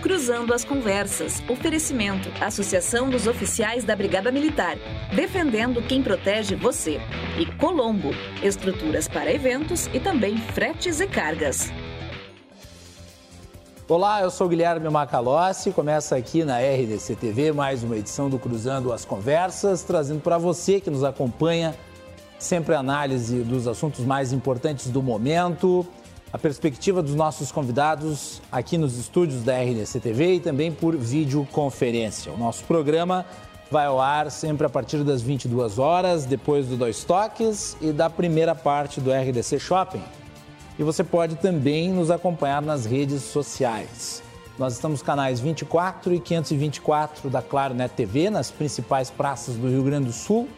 Cruzando as Conversas. Oferecimento. Associação dos Oficiais da Brigada Militar. Defendendo quem protege você. E Colombo. Estruturas para eventos e também fretes e cargas. Olá, eu sou Guilherme Macalossi. Começa aqui na RDC TV mais uma edição do Cruzando as Conversas, trazendo para você que nos acompanha sempre análise dos assuntos mais importantes do momento a perspectiva dos nossos convidados aqui nos estúdios da RDC TV e também por videoconferência. O nosso programa vai ao ar sempre a partir das 22 horas, depois do Dois Toques e da primeira parte do RDC Shopping. E você pode também nos acompanhar nas redes sociais. Nós estamos canais 24 e 524 da Claro Net TV, nas principais praças do Rio Grande do Sul.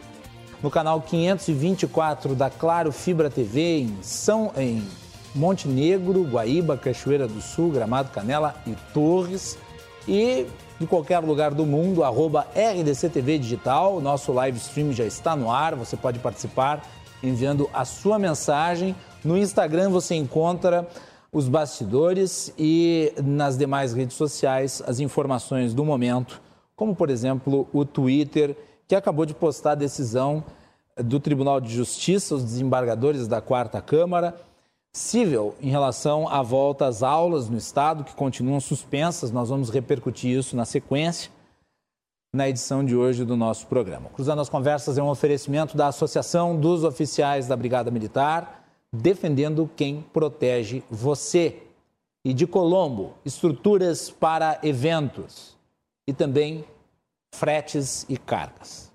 No canal 524 da Claro Fibra TV em São em Montenegro, Guaíba, Cachoeira do Sul, Gramado, Canela e Torres. E de qualquer lugar do mundo, arroba RDCTV Digital. Nosso live stream já está no ar, você pode participar enviando a sua mensagem. No Instagram você encontra os bastidores e nas demais redes sociais as informações do momento, como por exemplo o Twitter, que acabou de postar a decisão do Tribunal de Justiça, os desembargadores da Quarta Câmara possível em relação à volta às aulas no Estado, que continuam suspensas. Nós vamos repercutir isso na sequência, na edição de hoje do nosso programa. Cruzando as Conversas é um oferecimento da Associação dos Oficiais da Brigada Militar, defendendo quem protege você. E de Colombo, estruturas para eventos e também fretes e cargas.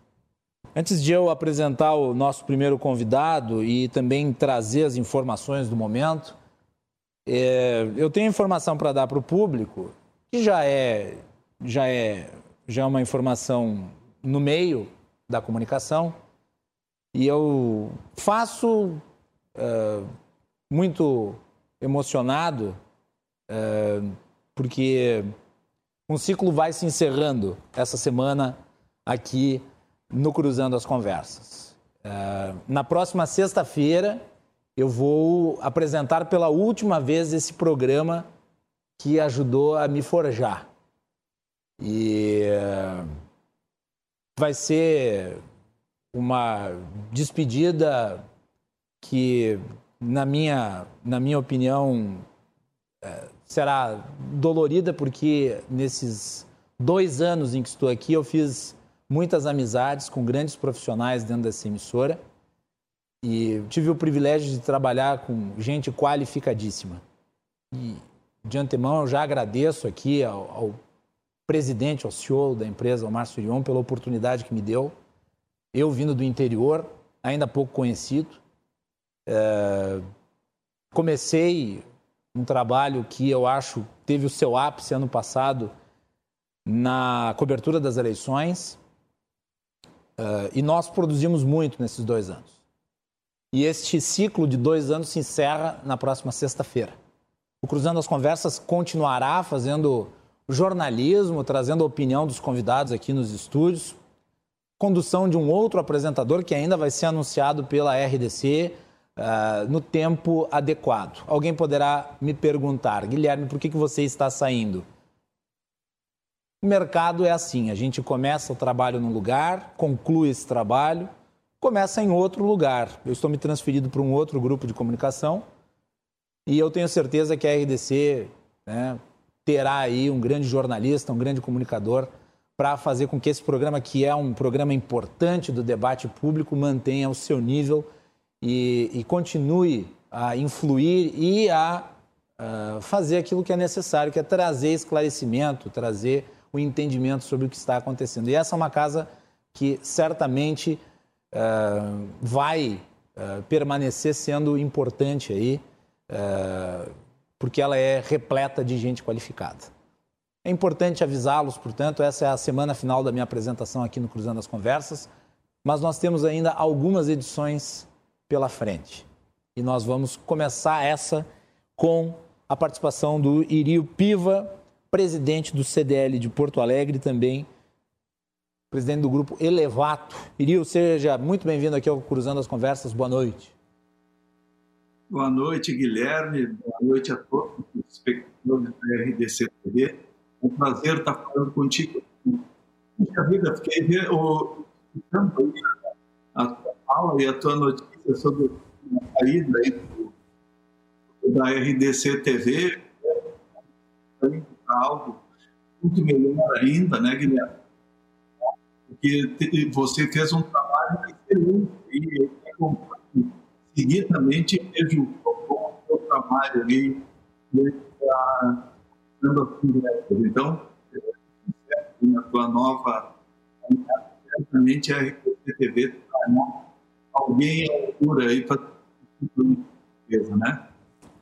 Antes de eu apresentar o nosso primeiro convidado e também trazer as informações do momento, é, eu tenho informação para dar para o público que já é, já, é, já é uma informação no meio da comunicação. E eu faço é, muito emocionado é, porque um ciclo vai se encerrando essa semana aqui no Cruzando as Conversas. Uh, na próxima sexta-feira, eu vou apresentar pela última vez esse programa que ajudou a me forjar. E uh, vai ser uma despedida que, na minha, na minha opinião, uh, será dolorida, porque nesses dois anos em que estou aqui, eu fiz muitas amizades com grandes profissionais dentro dessa emissora e tive o privilégio de trabalhar com gente qualificadíssima. E de antemão eu já agradeço aqui ao, ao presidente, ao CEO da empresa, ao Márcio Irion, pela oportunidade que me deu. Eu vindo do interior, ainda pouco conhecido, é, comecei um trabalho que eu acho teve o seu ápice ano passado na cobertura das eleições. Uh, e nós produzimos muito nesses dois anos. E este ciclo de dois anos se encerra na próxima sexta-feira. O Cruzando as Conversas continuará fazendo jornalismo, trazendo a opinião dos convidados aqui nos estúdios, condução de um outro apresentador que ainda vai ser anunciado pela RDC uh, ah, no tempo adequado. Alguém poderá me perguntar, Guilherme, por que, que você está saindo? O mercado é assim: a gente começa o trabalho num lugar, conclui esse trabalho, começa em outro lugar. Eu estou me transferido para um outro grupo de comunicação e eu tenho certeza que a RDC né, terá aí um grande jornalista, um grande comunicador para fazer com que esse programa, que é um programa importante do debate público, mantenha o seu nível e, e continue a influir e a, a fazer aquilo que é necessário, que é trazer esclarecimento, trazer o entendimento sobre o que está acontecendo. E essa é uma casa que certamente uh, vai uh, permanecer sendo importante aí, uh, porque ela é repleta de gente qualificada. É importante avisá-los, portanto, essa é a semana final da minha apresentação aqui no Cruzando as Conversas, mas nós temos ainda algumas edições pela frente. E nós vamos começar essa com a participação do Irio Piva, presidente do CDL de Porto Alegre também, presidente do grupo Elevato. Irio, seja muito bem-vindo aqui ao Cruzando as Conversas. Boa noite. Boa noite, Guilherme. Boa noite a todos os espectadores da RDC TV. É um prazer estar falando contigo. Puxa vida, fiquei vendo a tua fala e a tua notícia sobre a saída aí da RDC TV, é algo muito melhor ainda, né, Guilherme? Porque você fez um trabalho excelente e seguidamente teve o seu trabalho ali dando as Então, na tua nova certamente a RTTV alguém à altura aí para né?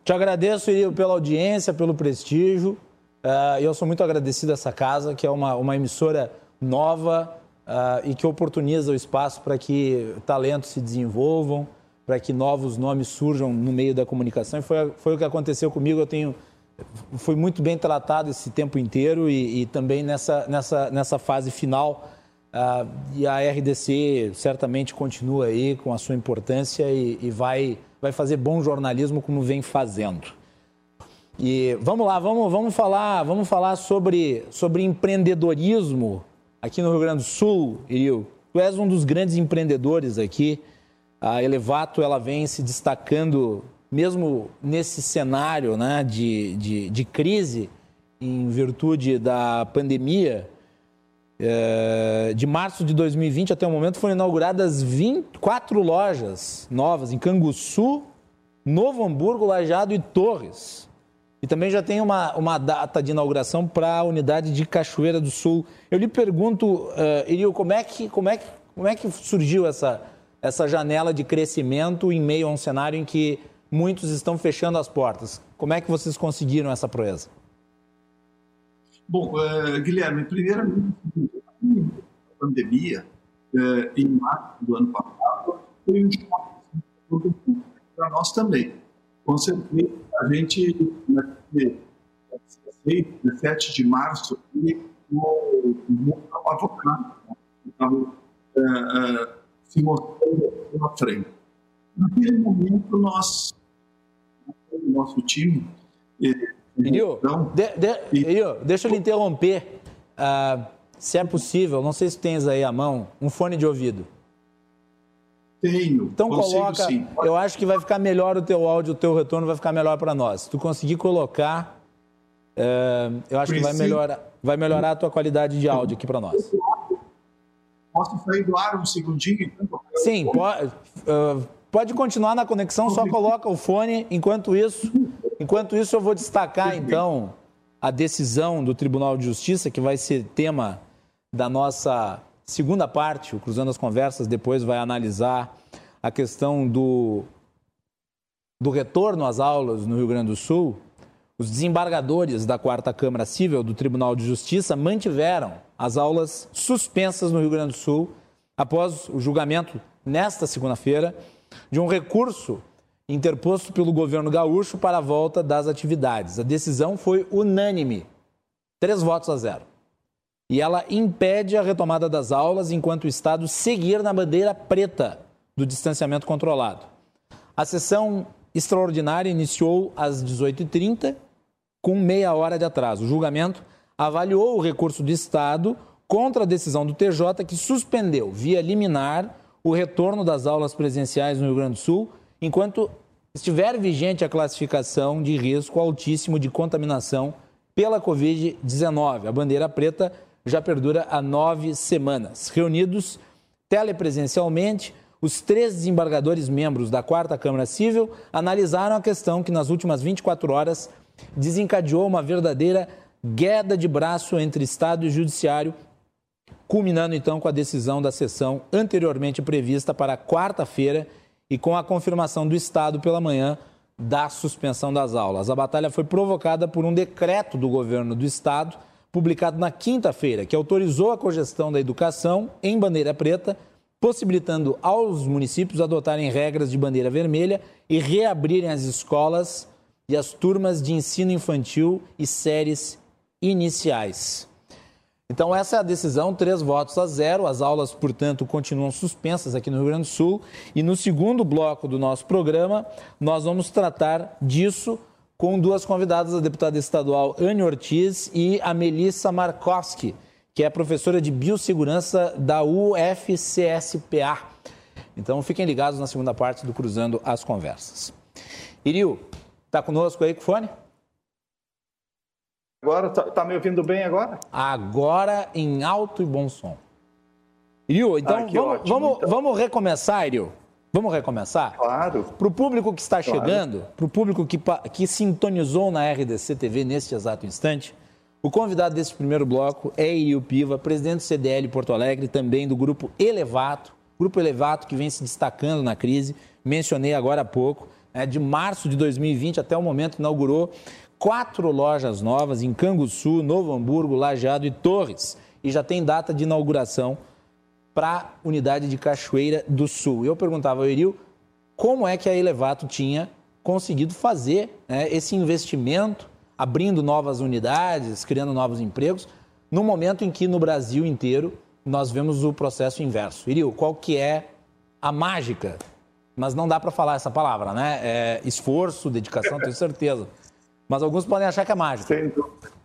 Te agradeço, Irio, pela audiência, pelo prestígio. Uh, eu sou muito agradecido a essa casa, que é uma, uma emissora nova uh, e que oportuniza o espaço para que talentos se desenvolvam, para que novos nomes surjam no meio da comunicação. E foi, foi o que aconteceu comigo. Eu tenho fui muito bem tratado esse tempo inteiro e, e também nessa, nessa, nessa fase final. Uh, e a RDC certamente continua aí com a sua importância e, e vai, vai fazer bom jornalismo como vem fazendo. E vamos lá, vamos, vamos falar, vamos falar sobre, sobre empreendedorismo aqui no Rio Grande do Sul, Irio. Tu és um dos grandes empreendedores aqui. A Elevato ela vem se destacando, mesmo nesse cenário né, de, de, de crise, em virtude da pandemia. É, de março de 2020 até o momento foram inauguradas 24 lojas novas em Canguçu, Novo Hamburgo, Lajado e Torres. E também já tem uma, uma data de inauguração para a unidade de Cachoeira do Sul. Eu lhe pergunto, uh, como é que, como é que, como é que surgiu essa, essa janela de crescimento em meio a um cenário em que muitos estão fechando as portas? Como é que vocês conseguiram essa proeza? Bom, uh, Guilherme, primeiramente, a pandemia, uh, em março do ano passado, foi um choque para nós também. Com certeza, a gente, na 16, 17 de março, o mundo estava avocado, estava uh, se mostrando na frente. Naquele momento, nós, o nosso time. Irio, então, de, de, Irio, deixa eu lhe interromper. Uh, se é possível, não sei se tens aí à mão, um fone de ouvido. Tenho. Então coloca. Sim. Eu acho que vai ficar melhor o teu áudio, o teu retorno vai ficar melhor para nós. Se tu conseguir colocar, é, eu acho que vai melhorar, vai melhorar a tua qualidade de áudio aqui para nós. Posso sair do ar um segundinho? Então? Sim, pode, uh, pode continuar na conexão, só coloca o fone. Enquanto isso, enquanto isso eu vou destacar então a decisão do Tribunal de Justiça que vai ser tema da nossa segunda parte, o Cruzando as Conversas, depois vai analisar a questão do, do retorno às aulas no Rio Grande do Sul. Os desembargadores da Quarta Câmara Civil do Tribunal de Justiça mantiveram as aulas suspensas no Rio Grande do Sul após o julgamento, nesta segunda-feira, de um recurso interposto pelo governo gaúcho para a volta das atividades. A decisão foi unânime, três votos a zero e ela impede a retomada das aulas enquanto o Estado seguir na bandeira preta do distanciamento controlado. A sessão extraordinária iniciou às 18h30, com meia hora de atraso. O julgamento avaliou o recurso do Estado contra a decisão do TJ, que suspendeu, via liminar, o retorno das aulas presenciais no Rio Grande do Sul, enquanto estiver vigente a classificação de risco altíssimo de contaminação pela Covid-19. A bandeira preta já perdura há nove semanas. Reunidos telepresencialmente, os três desembargadores membros da Quarta Câmara Civil analisaram a questão que, nas últimas 24 horas, desencadeou uma verdadeira gueda de braço entre Estado e Judiciário, culminando então com a decisão da sessão anteriormente prevista para quarta-feira e com a confirmação do Estado pela manhã da suspensão das aulas. A batalha foi provocada por um decreto do governo do Estado publicado na quinta-feira, que autorizou a cogestão da educação em bandeira preta, possibilitando aos municípios adotarem regras de bandeira vermelha e reabrirem as escolas e as turmas de ensino infantil e séries iniciais. Então, essa é a decisão, três votos a zero. As aulas, portanto, continuam suspensas aqui no Rio Grande do Sul. E no segundo bloco do nosso programa, nós vamos tratar disso com duas convidadas, a deputada estadual Anne Ortiz e a Melissa Markowski, que é professora de biossegurança da UFCSPA. Então fiquem ligados na segunda parte do Cruzando as Conversas. Iriu, está conosco aí com o fone? Agora, tá, tá, me ouvindo bem agora? Agora em alto e bom som. Iriu, então, ah, vamos, ótimo, vamos, então. vamos recomeçar, Iriu? Vamos recomeçar? Claro. Para o público que está claro. chegando, para o público que, que sintonizou na RDC TV neste exato instante, o convidado desse primeiro bloco é Iriu Piva, presidente do CDL Porto Alegre, também do grupo Elevato, grupo Elevato que vem se destacando na crise, mencionei agora há pouco, né, de março de 2020 até o momento inaugurou quatro lojas novas em Canguçu, Novo Hamburgo, Lajeado e Torres, e já tem data de inauguração para a unidade de Cachoeira do Sul. Eu perguntava ao Eril como é que a Elevato tinha conseguido fazer né, esse investimento, abrindo novas unidades, criando novos empregos, no momento em que no Brasil inteiro nós vemos o processo inverso. Iril, qual que é a mágica? Mas não dá para falar essa palavra, né? É esforço, dedicação, tenho certeza. Mas alguns podem achar que é mágica. Sem dúvida.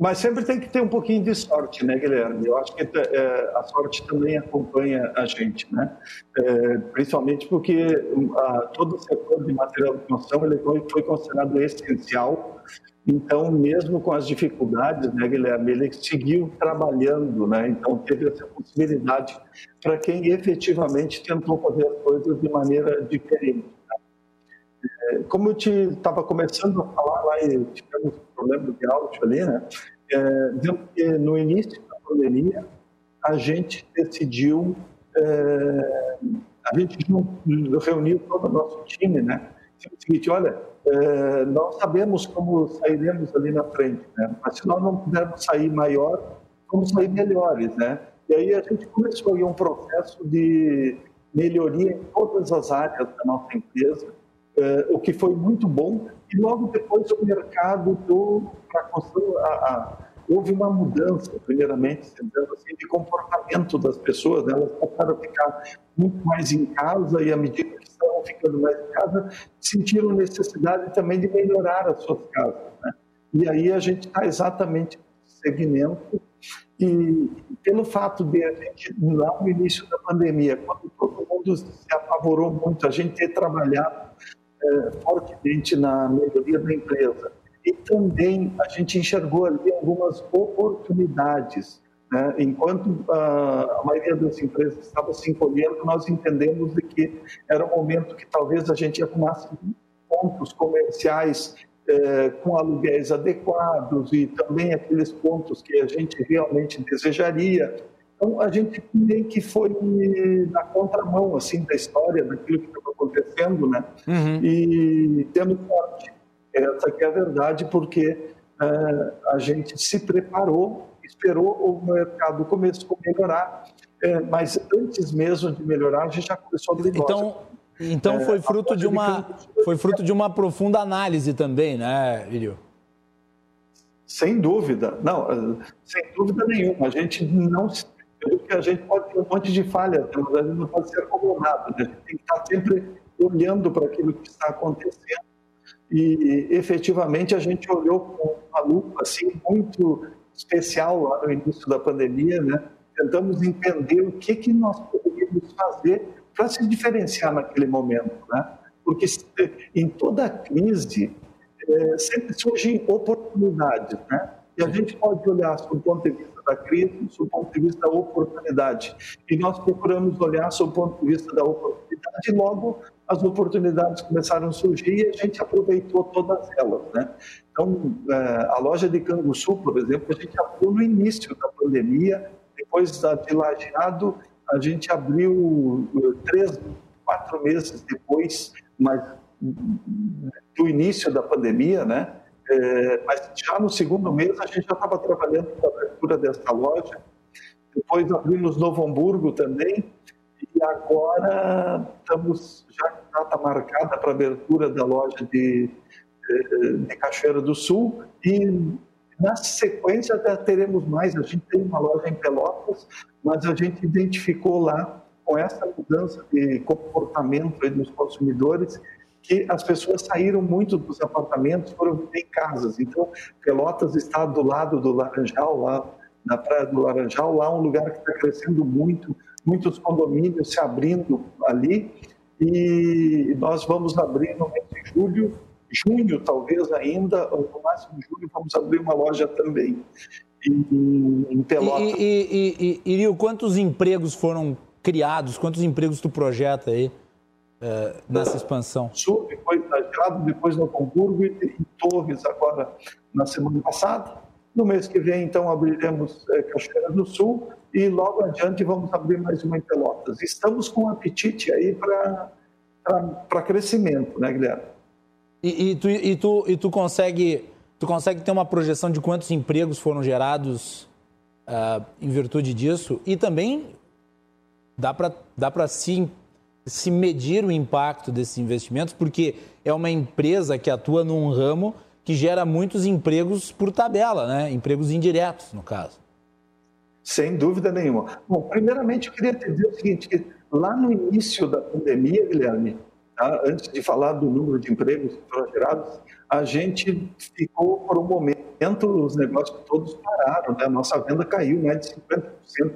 Mas sempre tem que ter um pouquinho de sorte, né, Guilherme? Eu acho que é, a sorte também acompanha a gente, né? É, principalmente porque a, todo o setor de material de construção ele foi, foi considerado essencial. Então, mesmo com as dificuldades, né, Guilherme, ele seguiu trabalhando, né? Então, teve essa possibilidade para quem efetivamente tentou fazer as coisas de maneira diferente. Como eu te estava começando a falar lá e tivemos um problema de áudio ali, né? É, no início da pandemia a gente decidiu, é, a gente reuniu todo o nosso time, né? Disse o seguinte, olha, é, nós sabemos como sairemos ali na frente, né? Mas se nós não pudermos sair maior, vamos sair melhores, né? E aí a gente começou aí um processo de melhoria em todas as áreas da nossa empresa, o que foi muito bom. E logo depois o mercado do para a, houve uma mudança, primeiramente, assim, de comportamento das pessoas. Né? Elas passaram a ficar muito mais em casa e à medida que estavam ficando mais em casa, sentiram necessidade também de melhorar as suas casas. Né? E aí a gente está exatamente nesse segmento e pelo fato de a gente, lá no início da pandemia, quando todo mundo se apavorou muito, a gente ter trabalhado é, fortemente na melhoria da empresa. E também a gente enxergou ali algumas oportunidades. Né? Enquanto a, a maioria das empresas estava se encolhendo, nós entendemos de que era um momento que talvez a gente arrumasse pontos comerciais é, com aluguéis adequados e também aqueles pontos que a gente realmente desejaria. Então, a gente meio que foi na contramão, assim, da história, daquilo que estava acontecendo, né? Uhum. E temos sorte. Essa que é a verdade, porque é, a gente se preparou, esperou o mercado começar a melhorar, é, mas antes mesmo de melhorar, a gente já começou a abrir Então, então é, foi fruto de uma foi fruto de uma profunda análise também, né, Irio? Sem dúvida, não, sem dúvida nenhuma. A gente não que a gente pode ter um monte de falhas, mas a gente não pode ser acomodado, né? a gente tem que estar sempre olhando para aquilo que está acontecendo. E efetivamente a gente olhou com uma lupa assim, muito especial lá no início da pandemia, né? tentamos entender o que, que nós poderíamos fazer para se diferenciar naquele momento. Né? Porque em toda crise é, sempre surgem oportunidades. Né? E a gente pode olhar sob o ponto de vista da crise, sob o ponto de vista da oportunidade. E nós procuramos olhar sob o ponto de vista da oportunidade e logo as oportunidades começaram a surgir e a gente aproveitou todas elas. Né? Então, é, a loja de Canguçu, por exemplo, a gente abriu no início da pandemia, depois da de Lajeado, a gente abriu é, três, quatro meses depois, mas do início da pandemia, né? É, mas já no segundo mês a gente já estava trabalhando com a abertura dessa loja. Depois abrimos Novo Hamburgo também. E agora estamos já com data marcada para abertura da loja de, de Cachoeira do Sul. E na sequência até teremos mais. A gente tem uma loja em Pelotas, mas a gente identificou lá com essa mudança de comportamento dos consumidores que as pessoas saíram muito dos apartamentos, foram em casas. Então, Pelotas está do lado do Laranjal, lá na Praia do Laranjal, lá um lugar que está crescendo muito, muitos condomínios se abrindo ali, e nós vamos abrir no mês de julho, junho talvez ainda, ou no máximo julho, vamos abrir uma loja também em, em Pelotas. E, e, e, e, Irio, quantos empregos foram criados, quantos empregos tu projeta aí é, nessa expansão? Sul, depois na Grado, depois no Hamburgo e em Torres agora na semana passada. No mês que vem, então, abriremos é, Cachoeira do Sul e logo adiante vamos abrir mais uma em Pelotas. Estamos com apetite aí para crescimento, né, Guilherme? E, e, tu, e, tu, e tu consegue tu consegue ter uma projeção de quantos empregos foram gerados uh, em virtude disso? E também dá para dá se, se medir o impacto desses investimentos, porque é uma empresa que atua num ramo que gera muitos empregos por tabela, né? empregos indiretos, no caso. Sem dúvida nenhuma. Bom, primeiramente eu queria te dizer o seguinte, que lá no início da pandemia, Guilherme, tá? antes de falar do número de empregos que foram gerados, a gente ficou por um momento, os negócios todos pararam, né? a nossa venda caiu mais de 50%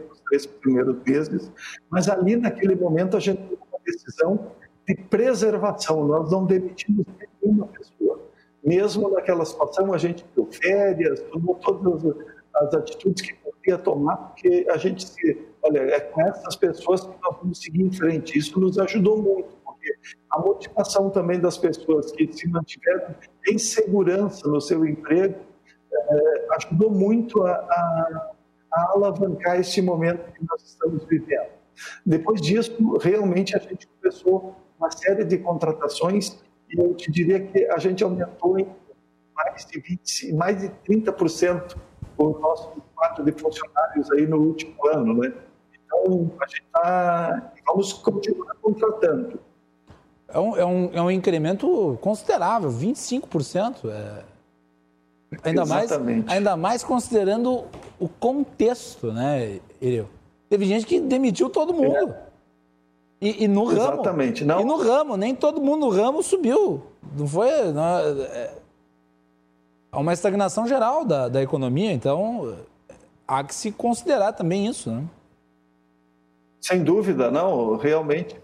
nos três primeiros meses, mas ali naquele momento a gente decisão de preservação, nós não demitimos nenhuma pessoa. Mesmo naquela situação, a gente deu férias, tomou todas as atitudes que podia tomar, porque a gente se, olha, é com essas pessoas que nós vamos seguir em frente. Isso nos ajudou muito, porque a motivação também das pessoas que se mantiveram em segurança no seu emprego é, ajudou muito a, a, a alavancar esse momento que nós estamos vivendo. Depois disso, realmente a gente começou uma série de contratações e eu te diria que a gente aumentou em mais de 20, mais de 30% o nosso quadro de funcionários aí no último ano, né? Então, a gente está... Vamos continuar contratando. É um, é um, é um incremento considerável, 25%. É... Ainda mais, ainda mais considerando o contexto, né, Ireu? Teve gente que demitiu todo mundo. É. E, e, no ramo. Exatamente. Não... E no ramo, nem todo mundo no ramo subiu. Não foi. Não, é, há uma estagnação geral da, da economia, então há que se considerar também isso, né? Sem dúvida, não, realmente.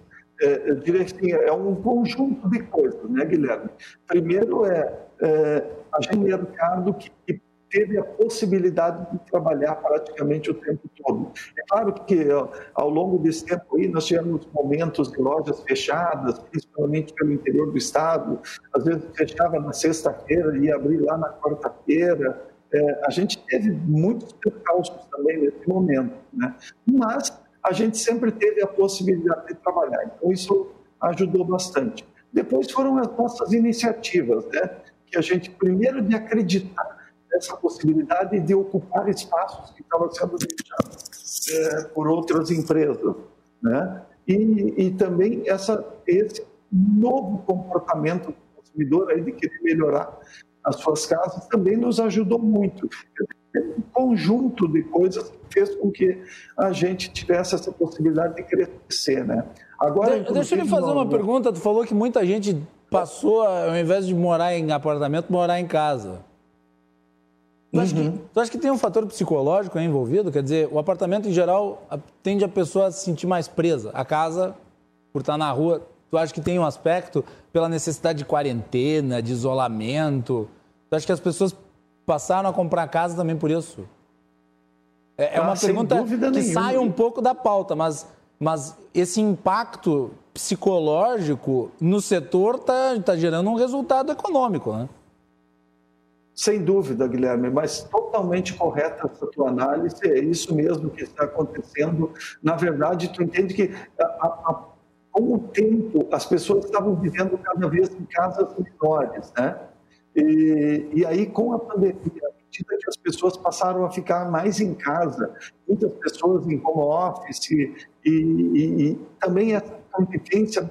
É, eu diria assim, é um conjunto de coisas, né, Guilherme? Primeiro é, é a gente mercado que, que teve a possibilidade de trabalhar praticamente o tempo todo. É claro que ao longo desse tempo aí nós tivemos momentos de lojas fechadas, principalmente pelo interior do estado, às vezes fechava na sexta-feira e ia abrir lá na quarta-feira. É, a gente teve muitos percalços também nesse momento, né? Mas a gente sempre teve a possibilidade de trabalhar, então isso ajudou bastante. Depois foram as nossas iniciativas, né? Que a gente primeiro de acreditar essa possibilidade de ocupar espaços que estavam sendo deixados é, por outras empresas, né? E, e também essa, esse novo comportamento do consumidor aí de querer melhorar as suas casas também nos ajudou muito. Um conjunto de coisas que fez com que a gente tivesse essa possibilidade de crescer, né? Agora, de, deixa eu lhe fazer uma pergunta. Tu falou que muita gente passou, ao invés de morar em apartamento, morar em casa. Tu, uhum. acha que, tu acha que tem um fator psicológico envolvido? Quer dizer, o apartamento em geral tende a pessoa a se sentir mais presa. A casa, por estar na rua, tu acha que tem um aspecto pela necessidade de quarentena, de isolamento? Tu acha que as pessoas passaram a comprar casa também por isso? É, é uma ah, pergunta que nenhuma. sai um pouco da pauta, mas, mas esse impacto psicológico no setor está tá gerando um resultado econômico, né? Sem dúvida, Guilherme, mas totalmente correta essa tua análise, é isso mesmo que está acontecendo. Na verdade, tu entende que a, a, com o tempo as pessoas estavam vivendo cada vez em casas menores, né? E, e aí, com a pandemia, à medida que as pessoas passaram a ficar mais em casa, muitas pessoas em home office, e, e, e também essa convivência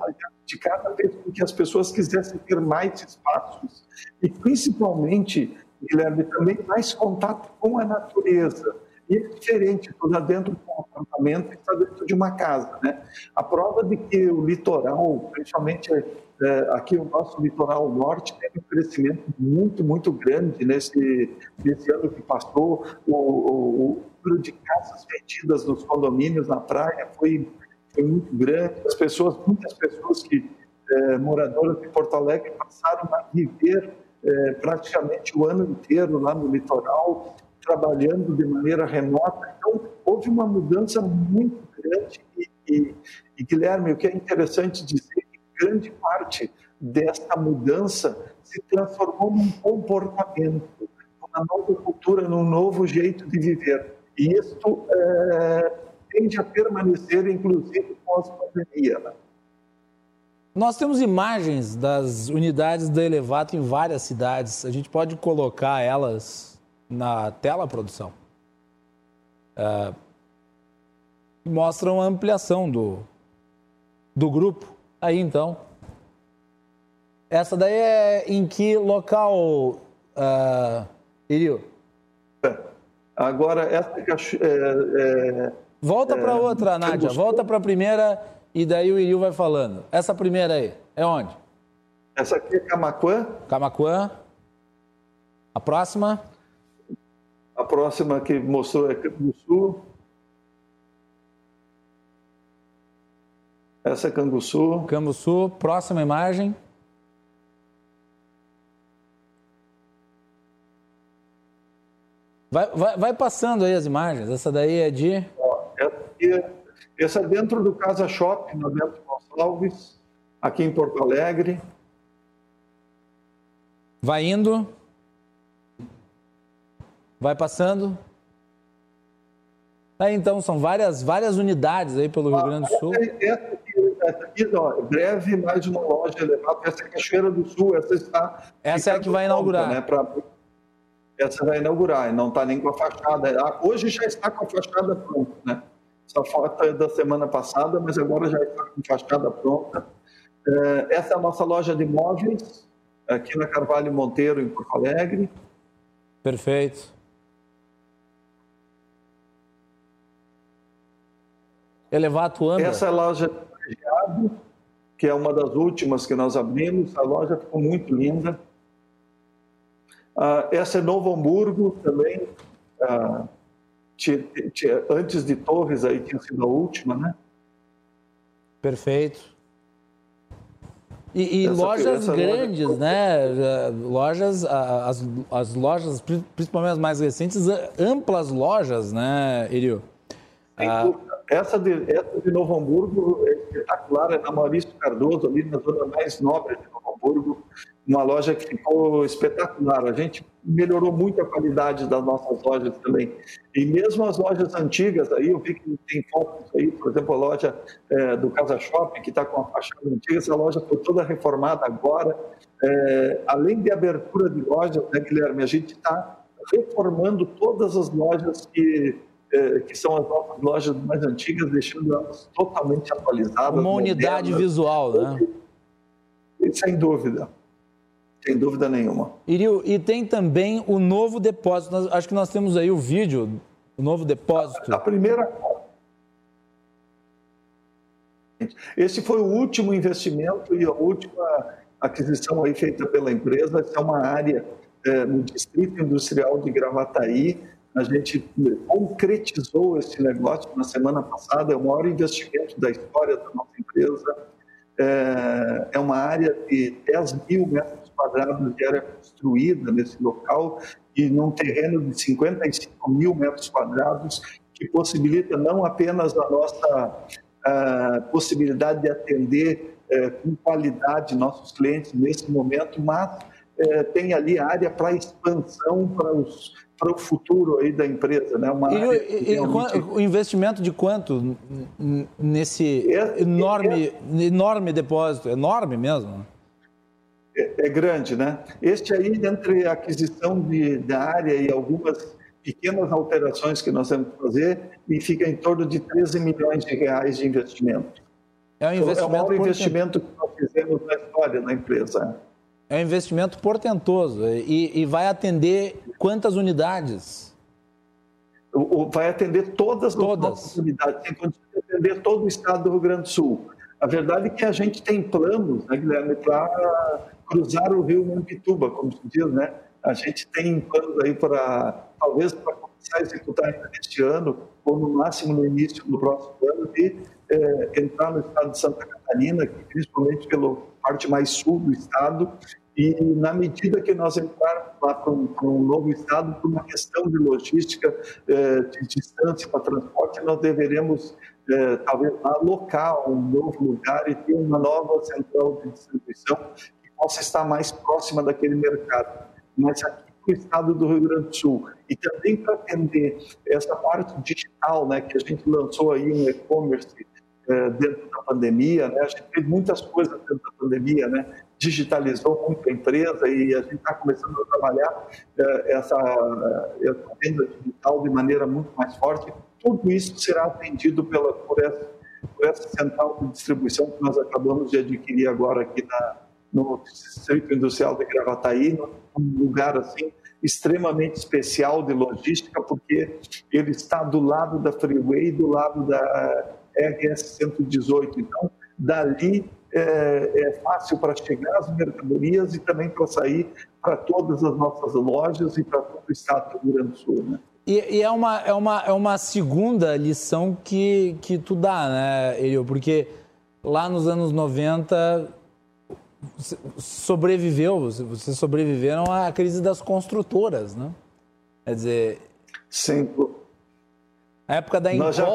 de cada vez com que as pessoas quisessem ter mais espaços e principalmente, Guilherme, também mais contato com a natureza. E é diferente, lá dentro do apartamento apartamento e está dentro de uma casa. Né? A prova de que o litoral, principalmente é, aqui o nosso litoral norte, teve um crescimento muito, muito grande nesse, nesse ano que passou. O, o, o número de casas vendidas nos condomínios na praia foi, foi muito grande. As pessoas, muitas pessoas que é, moradoras de Porto Alegre passaram a viver é, praticamente o ano inteiro lá no litoral, trabalhando de maneira remota. Então, houve uma mudança muito grande. E, e, e Guilherme, o que é interessante dizer é que grande parte desta mudança se transformou num comportamento, numa nova cultura, num novo jeito de viver. E isso é, tende a permanecer, inclusive, pós-pandemia. Né? Nós temos imagens das unidades da Elevato em várias cidades. A gente pode colocar elas na tela, produção? É, mostram a ampliação do, do grupo. Aí então. Essa daí é em que local, uh, Irio? Agora, essa é, é, Volta para é, outra, Nádia. Volta para a primeira e daí o Iriu vai falando. Essa primeira aí, é onde? Essa aqui é Camacuã. Camacuã. A próxima? A próxima que mostrou é Canguçu. Essa é Canguçu. Canguçu. Próxima imagem. Vai, vai, vai, passando aí as imagens. Essa daí é de. Essa aqui é essa é dentro do Casa Shopping, no Bento Gonçalves, aqui em Porto Alegre. Vai indo. Vai passando. Aí, então, são várias, várias unidades aí pelo Rio Grande do Sul. Essa aqui, essa aqui ó, breve mais uma loja elevada. Essa é a Cachoeira do Sul, essa está. Essa é a que vai inaugurar. Né, pra, essa vai inaugurar, e não está nem com a fachada. Ah, hoje já está com a fachada pronta, né? Essa foto é da semana passada, mas agora já está com fachada pronta. É, essa é a nossa loja de imóveis, aqui na Carvalho Monteiro, em Porto Alegre. Perfeito. Elevato Ambra. Essa é a loja de que é uma das últimas que nós abrimos. A loja ficou muito linda. Ah, essa é Novo Hamburgo também. Tinha, tinha, antes de Torres aí tinha sido a última, né? Perfeito. E, e lojas grandes, loja... né? Lojas, as, as lojas, principalmente as mais recentes, amplas lojas, né, Irio? Ah... Essa, de, essa de Novo Hamburgo é espetacular, é na Maurício Cardoso, ali na zona mais nobre de Novo Hamburgo uma loja que ficou espetacular. A gente melhorou muito a qualidade das nossas lojas também. E mesmo as lojas antigas, aí eu vi que tem fotos aí, por exemplo, a loja é, do Casa Shopping, que está com a fachada antiga, essa loja foi toda reformada agora. É, além de abertura de lojas, né, Guilherme, a gente está reformando todas as lojas que é, que são as nossas lojas mais antigas, deixando elas totalmente atualizadas. Uma unidade modernas. visual, né? Sem dúvida. Sem dúvida nenhuma. Iriu, e tem também o novo depósito. Nós, acho que nós temos aí o vídeo, o novo depósito. A, a primeira. Esse foi o último investimento e a última aquisição aí feita pela empresa. Essa é uma área é, no Distrito Industrial de Gravataí. A gente concretizou esse negócio na semana passada. É o maior investimento da história da nossa empresa. É, é uma área de 10 mil metros quadrados de área construída nesse local e num terreno de 55 mil metros quadrados, que possibilita não apenas a nossa a possibilidade de atender é, com qualidade nossos clientes nesse momento, mas é, tem ali área para expansão para os para o futuro aí da empresa, né? Uma e, e, realmente... o investimento de quanto nesse é, enorme, é, enorme depósito, enorme mesmo? É, é grande, né? Este aí, entre a aquisição de, da área e algumas pequenas alterações que nós temos que fazer, e fica em torno de 13 milhões de reais de investimento. É um investimento, é o maior investimento que nós fizemos na história da empresa. É um investimento portentoso e, e vai atender quantas unidades? vai atender todas, todas. as unidades, tem condição de atender todo o estado do Rio Grande do Sul. A verdade é que a gente tem planos, né, Guilherme, para cruzar o rio Mampituba, como se diz, né? A gente tem planos aí para, talvez, para começar a executar ainda neste ano, ou no máximo no início do próximo ano, de é, entrar no estado de Santa Catarina, principalmente pela parte mais sul do estado, e na medida que nós entrarmos lá para um, novo estado, por uma questão de logística, é, de distância para transporte, nós deveremos é, talvez alocar um novo lugar e ter uma nova central de distribuição possa estar mais próxima daquele mercado. Mas aqui no estado do Rio Grande do Sul e também para atender essa parte digital, né, que a gente lançou aí um e-commerce é, dentro da pandemia, né, a gente fez muitas coisas dentro da pandemia, né, digitalizou muito a empresa e a gente está começando a trabalhar é, essa, essa venda digital de maneira muito mais forte tudo isso será atendido pela, por, essa, por essa central de distribuição que nós acabamos de adquirir agora aqui na, no Distrito Industrial de Gravataí, um lugar assim extremamente especial de logística, porque ele está do lado da Freeway, do lado da RS 118. Então, dali é, é fácil para chegar as mercadorias e também para sair para todas as nossas lojas e para todo o estado do Rio Grande do Sul. Né? E, e, é, uma, é, uma, é uma segunda lição que, que tu dá, né, Elio? Porque lá nos anos 90 sobreviveu, vocês sobreviveram à crise das construtoras, né? Quer dizer... Sim. A época da Encol, já...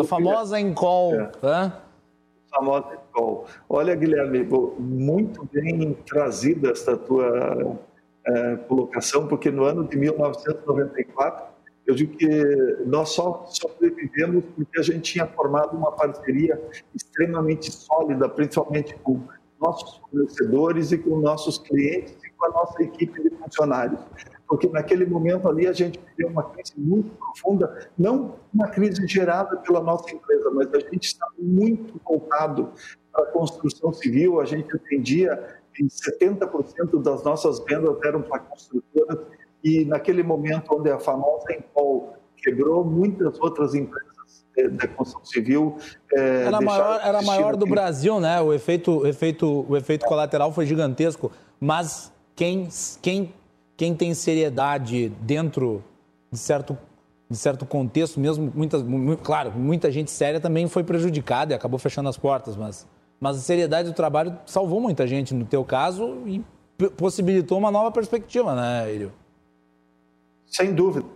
a famosa Encol, é. né? famosa Encol. Olha, Guilherme, muito bem trazida essa tua é, colocação, porque no ano de 1994, eu digo que nós só sobrevivemos porque a gente tinha formado uma parceria extremamente sólida, principalmente com nossos fornecedores e com nossos clientes e com a nossa equipe de funcionários. Porque naquele momento ali a gente viveu uma crise muito profunda, não uma crise gerada pela nossa empresa, mas a gente estava muito voltado para a construção civil, a gente atendia em 70% das nossas vendas eram para construtoras e naquele momento onde a famosa Empol quebrou, muitas outras empresas da construção civil é, era maior era maior do Brasil né o efeito efeito o efeito colateral foi gigantesco mas quem quem quem tem seriedade dentro de certo de certo contexto mesmo muitas muito, claro muita gente séria também foi prejudicada e acabou fechando as portas mas mas a seriedade do trabalho salvou muita gente no teu caso e possibilitou uma nova perspectiva, né, Ilio? Sem dúvida.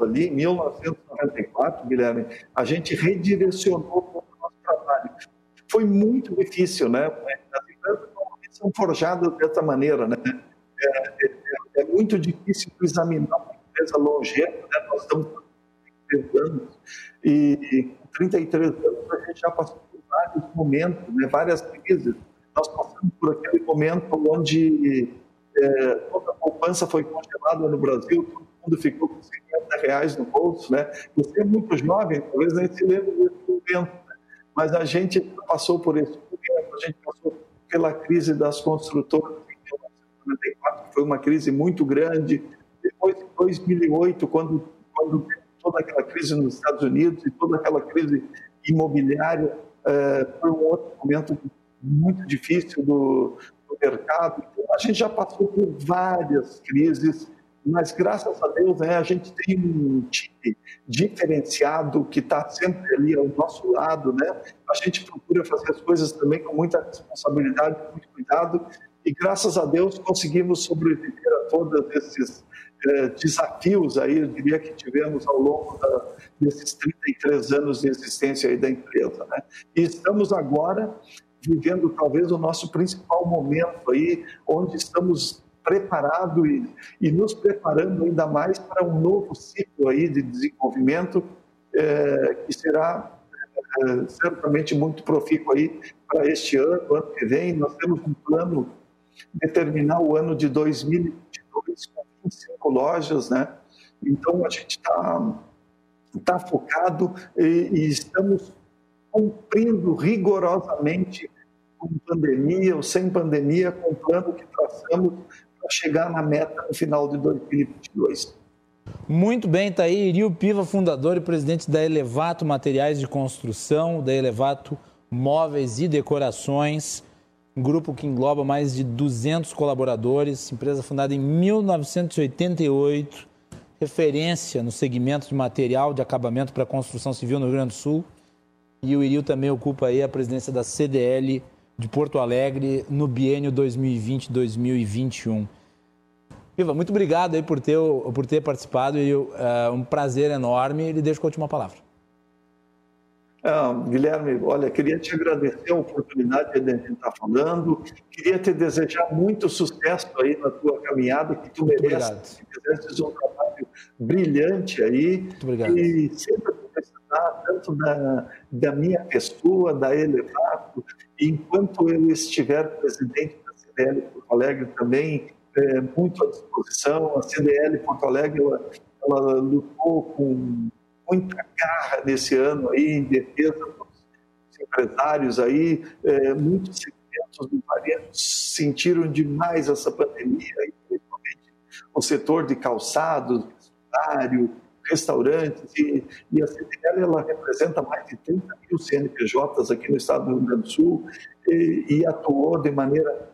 Ali, em 1994, Guilherme, a gente redirecionou o nosso trabalho. Foi muito difícil, né? As empresas são forjadas dessa maneira, né? É, é, é muito difícil examinar uma empresa longeva, né? Nós estamos com 33 anos e com 33 anos a gente já passou vários momentos, né, várias crises. Nós passamos por aquele momento onde é, toda a poupança foi congelada no Brasil, mundo ficou com 50 reais no bolso. Né? Você é muito jovem, talvez nem se lembre desse momento, né? mas a gente passou por esse momento, a gente passou pela crise das construtoras em 1994, que foi uma crise muito grande. Depois, em 2008, quando, quando toda aquela crise nos Estados Unidos e toda aquela crise imobiliária, é, foi um outro momento muito difícil do, do mercado. Então, a gente já passou por várias crises, mas graças a Deus né, a gente tem um time diferenciado que está sempre ali ao nosso lado. Né? A gente procura fazer as coisas também com muita responsabilidade, muito cuidado, e graças a Deus conseguimos sobreviver a todos esses é, desafios aí, eu diria que tivemos ao longo da, desses 33 anos de existência aí da empresa. Né? E estamos agora vivendo talvez o nosso principal momento aí, onde estamos preparados e, e nos preparando ainda mais para um novo ciclo aí de desenvolvimento é, que será é, certamente muito profícuo aí para este ano, ano que vem. Nós temos um plano de terminar o ano de 2022 com cinco lojas, né? Então a gente está tá focado e, e estamos cumprindo rigorosamente com pandemia ou sem pandemia, com o plano que traçamos para chegar na meta no final de 2022. Muito bem, tá aí Irio Piva, fundador e presidente da Elevato Materiais de Construção, da Elevato Móveis e Decorações, um grupo que engloba mais de 200 colaboradores, empresa fundada em 1988, referência no segmento de material de acabamento para construção civil no Rio Grande do Sul. E o Irio também ocupa aí a presidência da CDL de Porto Alegre no biênio 2020-2021. Viva, muito obrigado aí por ter, por ter participado e uh, um prazer enorme. Ele deixa com a última palavra. Ah, Guilherme, olha, queria te agradecer a oportunidade de a gente estar falando, queria te desejar muito sucesso aí na tua caminhada, que tu mereces, que fizeste um trabalho brilhante aí, muito obrigado. e sempre precisar tanto da, da minha pessoa, da Elevato, enquanto eu estiver presidente da CDL Porto Alegre também, é, muito à disposição, a CDL Porto Alegre, ela, ela lutou com muita garra nesse ano aí em defesa dos empresários aí, é, muitos segmentos do varejo sentiram demais essa pandemia, principalmente o setor de calçados, vestuário, restaurantes, e, e a CDL ela representa mais de 30 mil CNPJs aqui no estado do Rio Grande do Sul e, e atuou de maneira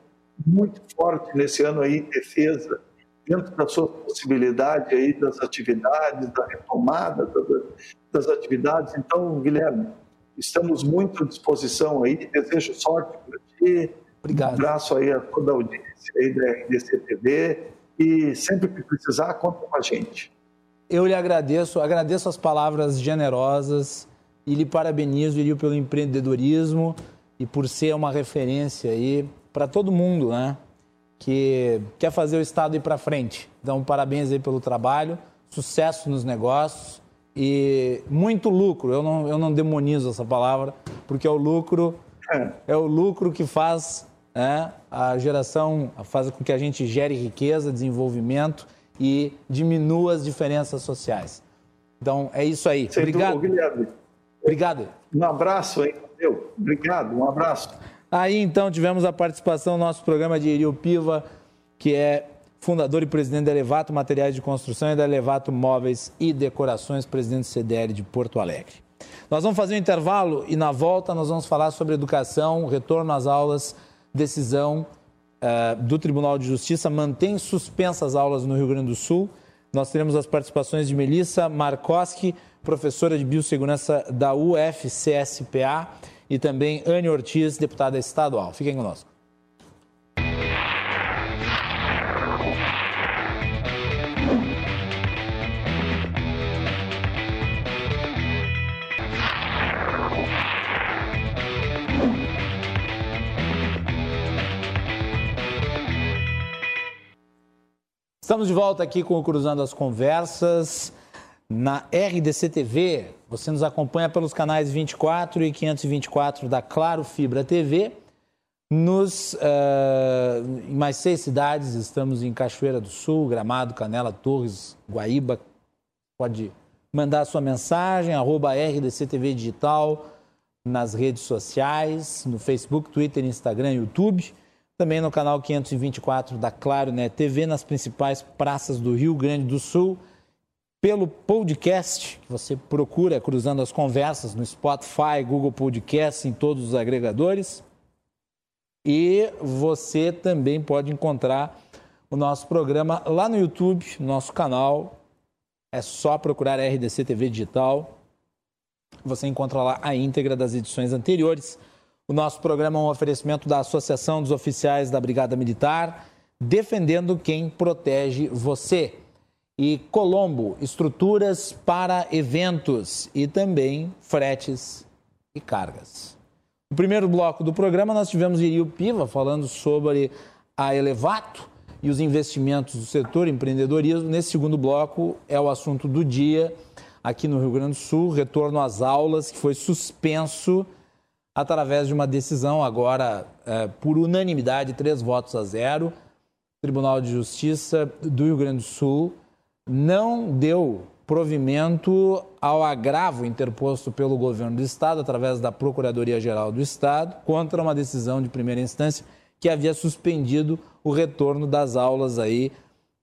muito forte nesse ano aí em defesa dentro da sua possibilidade aí das atividades, da retomada das, das atividades. Então, Guilherme, estamos muito à disposição aí, desejo sorte para ti, Obrigado. um abraço aí a toda a audiência aí da RDC TV e sempre que precisar, conta com a gente. Eu lhe agradeço, agradeço as palavras generosas e lhe parabenizo lhe pelo empreendedorismo e por ser uma referência aí para todo mundo, né? que quer fazer o Estado ir para frente. Então, parabéns aí pelo trabalho, sucesso nos negócios e muito lucro. Eu não, eu não demonizo essa palavra, porque é o lucro, é o lucro que faz né, a geração, faz com que a gente gere riqueza, desenvolvimento e diminua as diferenças sociais. Então, é isso aí. Sem Obrigado. Dúvida, Guilherme. Obrigado. Um abraço aí. Meu. Obrigado, um abraço. Aí então tivemos a participação no nosso programa de Irio Piva, que é fundador e presidente da Elevato Materiais de Construção e da Elevato Móveis e Decorações, presidente do CDL de Porto Alegre. Nós vamos fazer um intervalo e na volta nós vamos falar sobre educação, retorno às aulas, decisão uh, do Tribunal de Justiça mantém suspensas as aulas no Rio Grande do Sul. Nós teremos as participações de Melissa Markoski, professora de biossegurança da UFCSPA e também Anne Ortiz, deputada estadual. Fiquem conosco. Estamos de volta aqui com o Cruzando as Conversas na RDC TV. Você nos acompanha pelos canais 24 e 524 da Claro Fibra TV. Nos, uh, em mais seis cidades, estamos em Cachoeira do Sul, Gramado, Canela, Torres, Guaíba. Pode mandar sua mensagem, arroba RDCTV Digital, nas redes sociais, no Facebook, Twitter, Instagram, YouTube. Também no canal 524 da Claro Net TV, nas principais praças do Rio Grande do Sul pelo podcast, que você procura Cruzando as Conversas no Spotify, Google Podcast, em todos os agregadores. E você também pode encontrar o nosso programa lá no YouTube, no nosso canal. É só procurar RDC TV Digital. Você encontra lá a íntegra das edições anteriores. O nosso programa é um oferecimento da Associação dos Oficiais da Brigada Militar, defendendo quem protege você e Colombo, estruturas para eventos e também fretes e cargas. No primeiro bloco do programa, nós tivemos Irio Piva falando sobre a Elevato e os investimentos do setor empreendedorismo. Nesse segundo bloco, é o assunto do dia aqui no Rio Grande do Sul, retorno às aulas, que foi suspenso através de uma decisão agora é, por unanimidade, três votos a zero. Tribunal de Justiça do Rio Grande do Sul não deu provimento ao agravo interposto pelo governo do Estado, através da Procuradoria-Geral do Estado, contra uma decisão de primeira instância que havia suspendido o retorno das aulas aí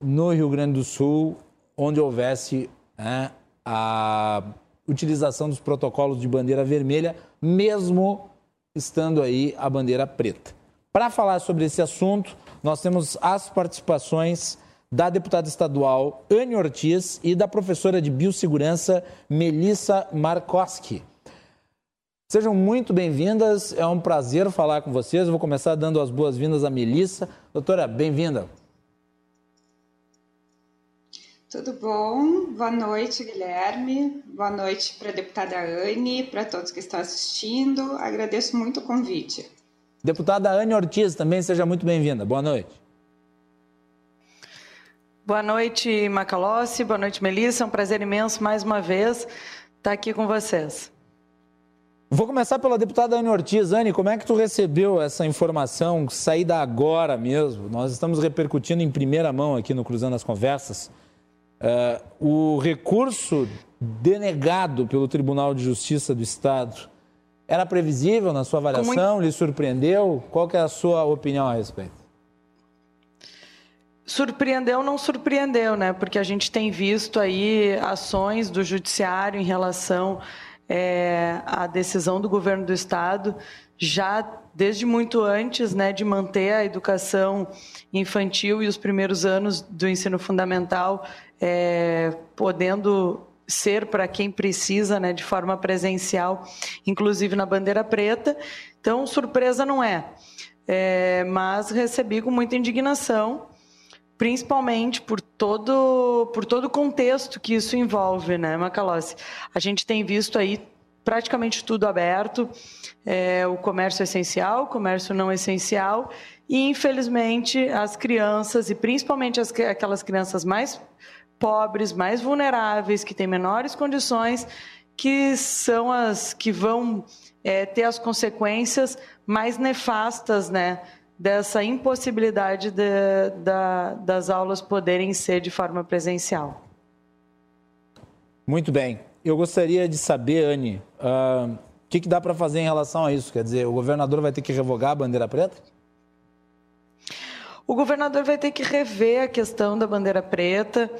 no Rio Grande do Sul, onde houvesse né, a utilização dos protocolos de bandeira vermelha, mesmo estando aí a bandeira preta. Para falar sobre esse assunto, nós temos as participações da deputada estadual Anne Ortiz e da professora de biossegurança Melissa Markowski. Sejam muito bem-vindas, é um prazer falar com vocês. Eu vou começar dando as boas-vindas à Melissa. Doutora, bem-vinda. Tudo bom? Boa noite, Guilherme. Boa noite para a deputada Anne, para todos que estão assistindo. Agradeço muito o convite. Deputada Anne Ortiz, também seja muito bem-vinda. Boa noite. Boa noite, Macalossi. Boa noite, Melissa. É um prazer imenso, mais uma vez, estar aqui com vocês. Vou começar pela deputada Anne Ortiz. Anne, como é que tu recebeu essa informação saída agora mesmo? Nós estamos repercutindo em primeira mão aqui no Cruzando as Conversas Uh, o recurso denegado pelo Tribunal de Justiça do Estado era previsível na sua avaliação? Muito... Lhe surpreendeu? Qual é a sua opinião a respeito? Surpreendeu, não surpreendeu, né? Porque a gente tem visto aí ações do judiciário em relação é, à decisão do governo do estado, já desde muito antes, né, de manter a educação infantil e os primeiros anos do ensino fundamental é, podendo ser para quem precisa, né, de forma presencial, inclusive na bandeira preta. Então, surpresa não é, é mas recebi com muita indignação, principalmente por todo por todo o contexto que isso envolve, né, Macalossi? A gente tem visto aí praticamente tudo aberto, é, o comércio essencial, o comércio não essencial, e infelizmente as crianças, e principalmente as, aquelas crianças mais pobres, mais vulneráveis, que têm menores condições, que são as que vão é, ter as consequências mais nefastas, né? Dessa impossibilidade de, da, das aulas poderem ser de forma presencial. Muito bem. Eu gostaria de saber, Anne, uh, o que, que dá para fazer em relação a isso? Quer dizer, o governador vai ter que revogar a bandeira preta? O governador vai ter que rever a questão da bandeira preta.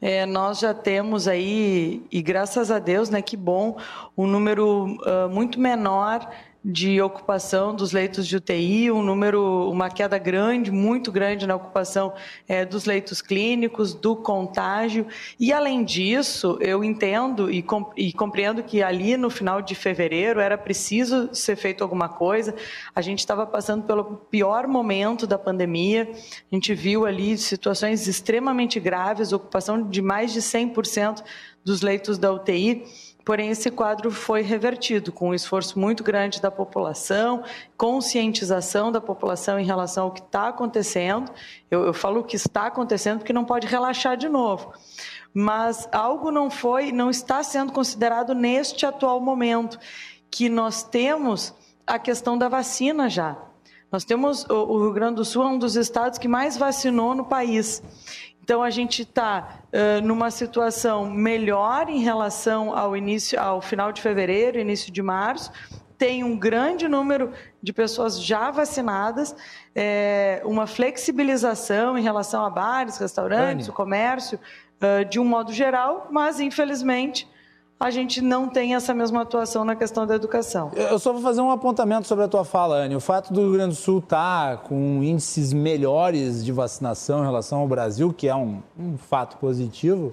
É, nós já temos aí, e graças a Deus, né, que bom, um número uh, muito menor de ocupação dos leitos de UTI, um número, uma queda grande, muito grande na ocupação é, dos leitos clínicos, do contágio. E além disso, eu entendo e, e compreendo que ali no final de fevereiro era preciso ser feito alguma coisa. A gente estava passando pelo pior momento da pandemia. A gente viu ali situações extremamente graves, ocupação de mais de 100% dos leitos da UTI. Porém, esse quadro foi revertido com um esforço muito grande da população, conscientização da população em relação ao que está acontecendo. Eu, eu falo o que está acontecendo porque não pode relaxar de novo. Mas algo não foi, não está sendo considerado neste atual momento, que nós temos a questão da vacina já. Nós temos o Rio Grande do Sul é um dos estados que mais vacinou no país. Então a gente está uh, numa situação melhor em relação ao início, ao final de fevereiro, início de março. Tem um grande número de pessoas já vacinadas, é, uma flexibilização em relação a bares, restaurantes, Anny. o comércio, uh, de um modo geral, mas infelizmente a gente não tem essa mesma atuação na questão da educação. Eu só vou fazer um apontamento sobre a tua fala, Anne. O fato do Rio Grande do Sul estar tá com índices melhores de vacinação em relação ao Brasil, que é um, um fato positivo,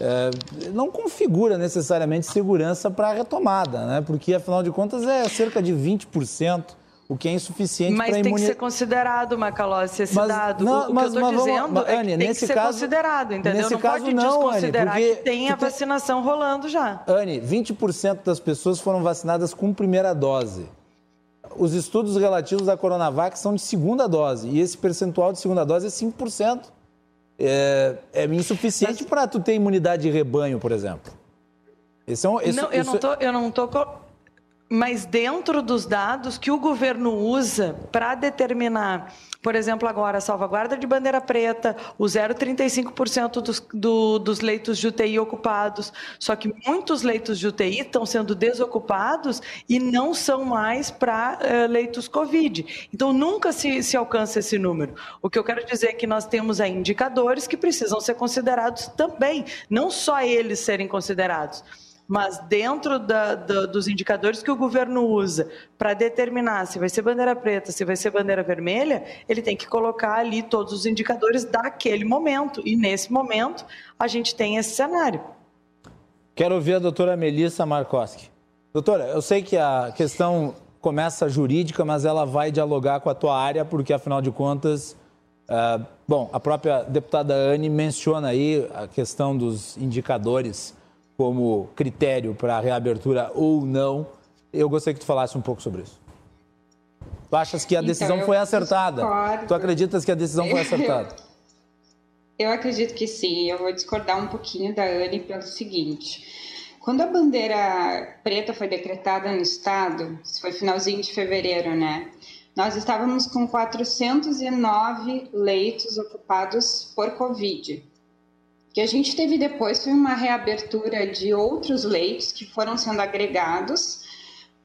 é, não configura necessariamente segurança para a retomada, né? porque, afinal de contas, é cerca de 20% o que é insuficiente para imunizar. Mas tem que ser considerado, Macalossi, esse mas, dado. Não, o mas, que eu estou dizendo vamos, é que tem nesse que ser caso, considerado, entendeu? Nesse não caso, pode não, desconsiderar Anne, que tem a vacinação tem... rolando já. Anne, 20% das pessoas foram vacinadas com primeira dose. Os estudos relativos à Coronavac são de segunda dose, e esse percentual de segunda dose é 5%. É, é insuficiente para tu ter imunidade de rebanho, por exemplo. Esse é um, esse, não, eu, não tô, eu não estou mas dentro dos dados que o governo usa para determinar, por exemplo, agora a salvaguarda de bandeira preta, o 0,35% dos, do, dos leitos de UTI ocupados, só que muitos leitos de UTI estão sendo desocupados e não são mais para uh, leitos Covid. Então, nunca se, se alcança esse número. O que eu quero dizer é que nós temos aí indicadores que precisam ser considerados também, não só eles serem considerados mas dentro da, da, dos indicadores que o governo usa para determinar se vai ser bandeira preta, se vai ser bandeira vermelha, ele tem que colocar ali todos os indicadores daquele momento. E nesse momento a gente tem esse cenário. Quero ouvir a doutora Melissa Markoski. Doutora, eu sei que a questão começa jurídica, mas ela vai dialogar com a tua área, porque afinal de contas, uh, bom, a própria deputada Anne menciona aí a questão dos indicadores como critério para a reabertura ou não. Eu gostaria que tu falasse um pouco sobre isso. Tu achas que a então, decisão então, foi acertada? Discordo. Tu acreditas que a decisão foi acertada? Eu acredito que sim. Eu vou discordar um pouquinho da Anne pelo seguinte. Quando a bandeira preta foi decretada no estado, isso foi finalzinho de fevereiro, né? Nós estávamos com 409 leitos ocupados por Covid que a gente teve depois foi uma reabertura de outros leitos que foram sendo agregados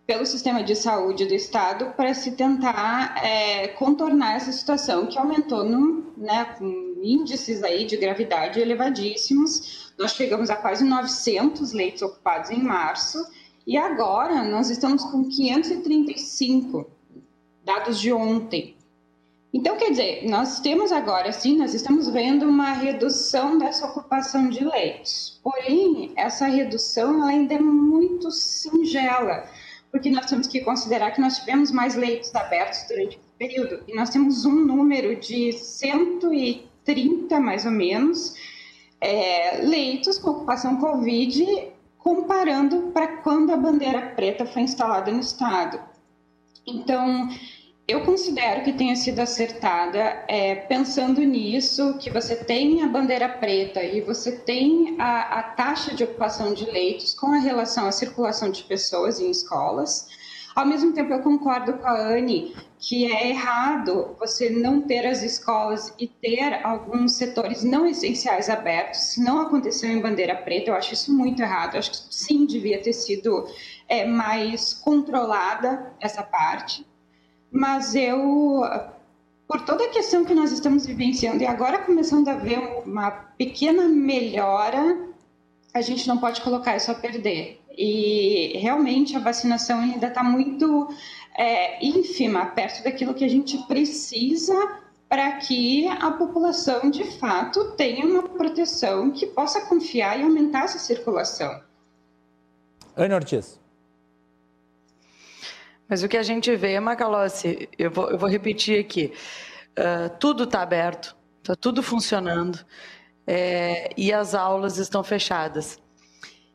pelo sistema de saúde do estado para se tentar é, contornar essa situação que aumentou no, né, com índices aí de gravidade elevadíssimos. Nós chegamos a quase 900 leitos ocupados em março e agora nós estamos com 535 dados de ontem. Então, quer dizer, nós temos agora, sim, nós estamos vendo uma redução dessa ocupação de leitos. Porém, essa redução ainda é muito singela, porque nós temos que considerar que nós tivemos mais leitos abertos durante o período, e nós temos um número de 130, mais ou menos, é, leitos com ocupação Covid, comparando para quando a bandeira preta foi instalada no Estado. Então, eu considero que tenha sido acertada, é, pensando nisso, que você tem a bandeira preta e você tem a, a taxa de ocupação de leitos com a relação à circulação de pessoas em escolas. Ao mesmo tempo, eu concordo com a Anne que é errado você não ter as escolas e ter alguns setores não essenciais abertos. Se não aconteceu em bandeira preta, eu acho isso muito errado. Eu acho que sim, devia ter sido é, mais controlada essa parte mas eu, por toda a questão que nós estamos vivenciando e agora começando a ver uma pequena melhora, a gente não pode colocar isso a perder. E realmente a vacinação ainda está muito é, ínfima, perto daquilo que a gente precisa para que a população de fato tenha uma proteção que possa confiar e aumentar essa circulação. Ana Ortiz. Mas o que a gente vê, Macalossi, eu vou, eu vou repetir aqui, uh, tudo está aberto, está tudo funcionando é, e as aulas estão fechadas.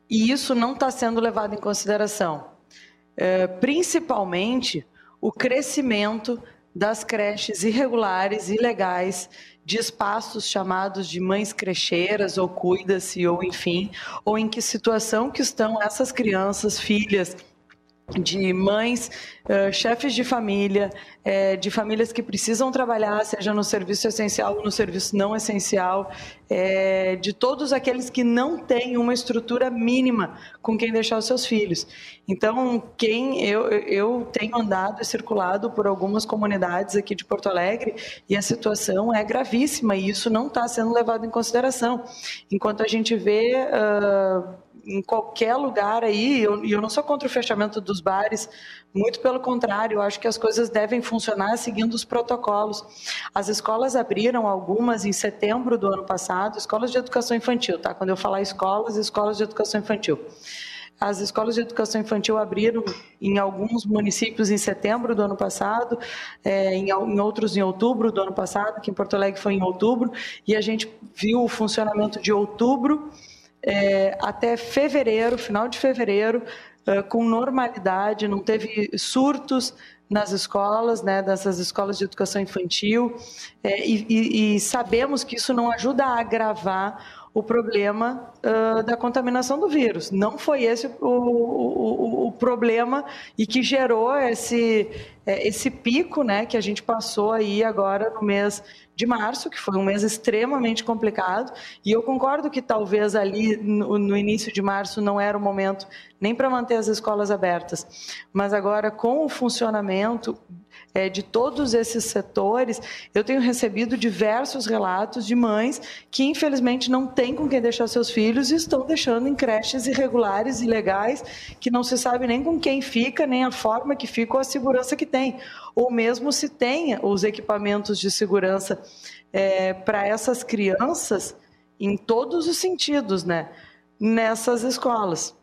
E isso não está sendo levado em consideração, é, principalmente o crescimento das creches irregulares, ilegais, de espaços chamados de mães crecheiras ou cuida-se ou enfim, ou em que situação que estão essas crianças, filhas de mães, uh, chefes de família, é, de famílias que precisam trabalhar, seja no serviço essencial ou no serviço não essencial, é, de todos aqueles que não têm uma estrutura mínima com quem deixar os seus filhos. Então, quem eu, eu tenho andado e circulado por algumas comunidades aqui de Porto Alegre e a situação é gravíssima e isso não está sendo levado em consideração. Enquanto a gente vê uh, em qualquer lugar aí, e eu, eu, não sou contra o fechamento dos bares, muito pelo contrário, eu acho que as coisas devem funcionar seguindo os protocolos. As escolas abriram algumas em setembro do ano passado, escolas de educação infantil, tá? Quando eu falar escolas, escolas de educação infantil. As escolas de educação infantil abriram em alguns municípios em setembro do ano passado, é, em, em, outros em outubro do ano passado, que em Porto Alegre foi em outubro, e a gente viu o funcionamento de outubro é, até fevereiro, final de fevereiro, é, com normalidade, não teve surtos nas escolas, né, escolas de educação infantil, é, e, e, e sabemos que isso não ajuda a agravar o problema uh, da contaminação do vírus. Não foi esse o, o, o problema e que gerou esse, é, esse pico né, que a gente passou aí agora no mês de março, que foi um mês extremamente complicado, e eu concordo que talvez ali no, no início de março não era o momento nem para manter as escolas abertas, mas agora com o funcionamento é, de todos esses setores, eu tenho recebido diversos relatos de mães que, infelizmente, não têm com quem deixar seus filhos e estão deixando em creches irregulares, ilegais, que não se sabe nem com quem fica, nem a forma que fica ou a segurança que tem. Ou mesmo se tem os equipamentos de segurança é, para essas crianças, em todos os sentidos, né? Nessas escolas.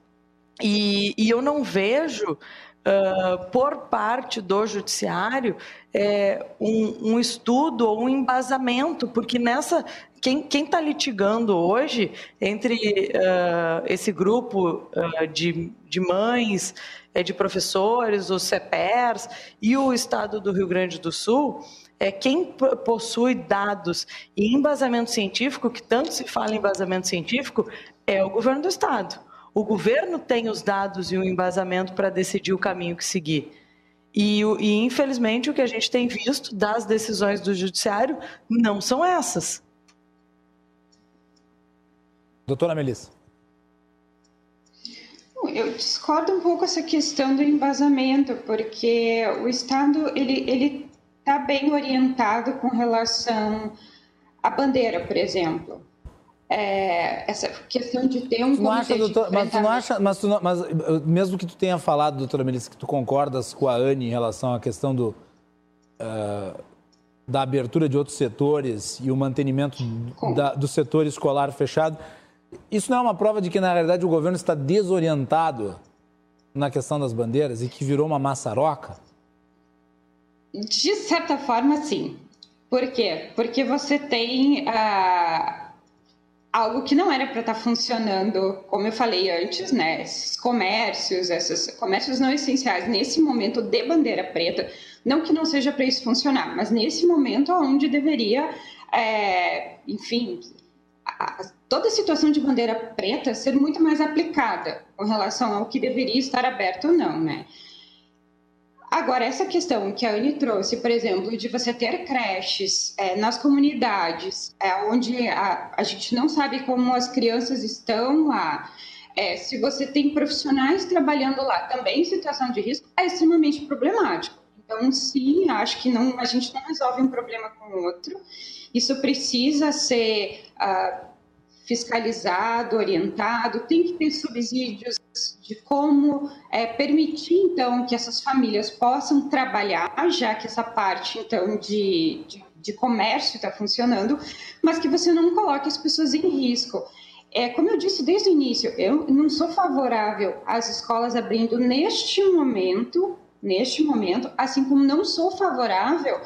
E, e eu não vejo uh, por parte do judiciário é, um, um, estudo ou um embasamento, porque nessa quem está litigando hoje entre uh, esse grupo uh, de, de mães, é, de professores, os CEPERS e o Estado do Rio Grande do Sul, é quem possui dados e embasamento científico, que tanto se fala em embasamento científico, é o governo do Estado. O governo tem os dados e o embasamento para decidir o caminho que seguir. E, e, infelizmente, o que a gente tem visto das decisões do judiciário não são essas. Doutora Melissa. Eu discordo um pouco essa questão do embasamento, porque o Estado ele ele está bem orientado com relação à bandeira, por exemplo é, essa questão de ter um não acha, doutor, mas tu não acha, mas, tu não, mas mesmo que tu tenha falado, doutora Melissa, que tu concordas com a Anne em relação à questão do, uh, da abertura de outros setores e o mantenimento da, do setor escolar fechado, isso não é uma prova de que, na realidade, o governo está desorientado na questão das bandeiras e que virou uma maçaroca? De certa forma, sim. Por quê? Porque você tem a algo que não era para estar tá funcionando, como eu falei antes, né? Esses comércios, esses comércios não essenciais, nesse momento de bandeira preta, não que não seja para isso funcionar, mas nesse momento onde deveria, é, enfim, a, toda a situação de bandeira preta ser muito mais aplicada com relação ao que deveria estar aberto ou não, né? Agora, essa questão que a Anne trouxe, por exemplo, de você ter creches é, nas comunidades, é, onde a, a, gente não sabe como as crianças estão lá, é, se você tem profissionais trabalhando lá também em situação de risco, é extremamente problemático. Então, sim, acho que não, a gente não resolve um problema com o outro. Isso precisa ser. Uh, fiscalizado, orientado, tem que ter subsídios de como é, permitir, então, que essas famílias possam trabalhar, já que essa parte, então, de, de, de comércio está funcionando, mas que você não coloque as pessoas em risco. É, como eu disse desde o início, eu não sou favorável às escolas abrindo neste momento, neste momento, assim como não sou favorável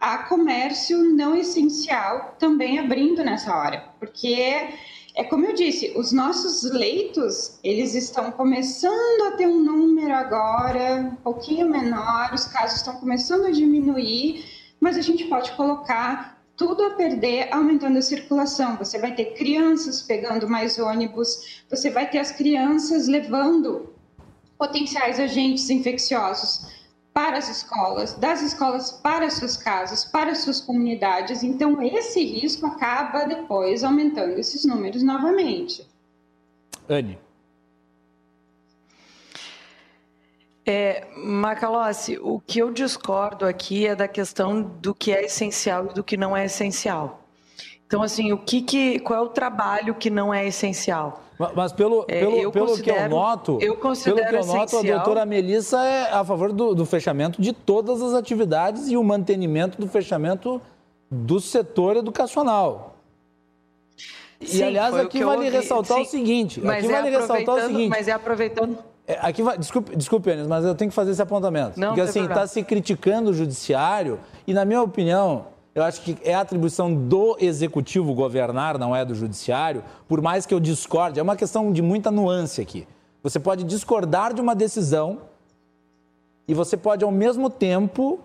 a comércio não essencial também abrindo nessa hora, porque é como eu disse, os nossos leitos, eles estão começando a ter um número agora um pouquinho menor, os casos estão começando a diminuir, mas a gente pode colocar tudo a perder aumentando a circulação. Você vai ter crianças pegando mais ônibus, você vai ter as crianças levando potenciais agentes infecciosos para as escolas, das escolas para as suas casas, para as suas comunidades. Então, esse risco acaba depois aumentando esses números novamente. Anne. É, Macalossi, o que eu discordo aqui é da questão do que é essencial e do que não é essencial. Então, assim, o que, que qual é o trabalho que não é essencial? Mas, mas pelo, é, pelo, é, pelo que eu noto, eu pelo que eu noto, a doutora Melissa é a favor do, do fechamento de todas as atividades e o mantenimento do fechamento do setor educacional. Sim, e, aliás, aqui vale ressaltar Sim, o seguinte. Aqui é vale ressaltar o seguinte. Mas é aproveitando. É, aqui vai, desculpe, desculpe, Enes, mas eu tenho que fazer esse apontamento. Não, porque assim, está se criticando o judiciário, e na minha opinião, eu acho que é atribuição do executivo governar, não é do judiciário, por mais que eu discorde. É uma questão de muita nuance aqui. Você pode discordar de uma decisão e você pode, ao mesmo tempo,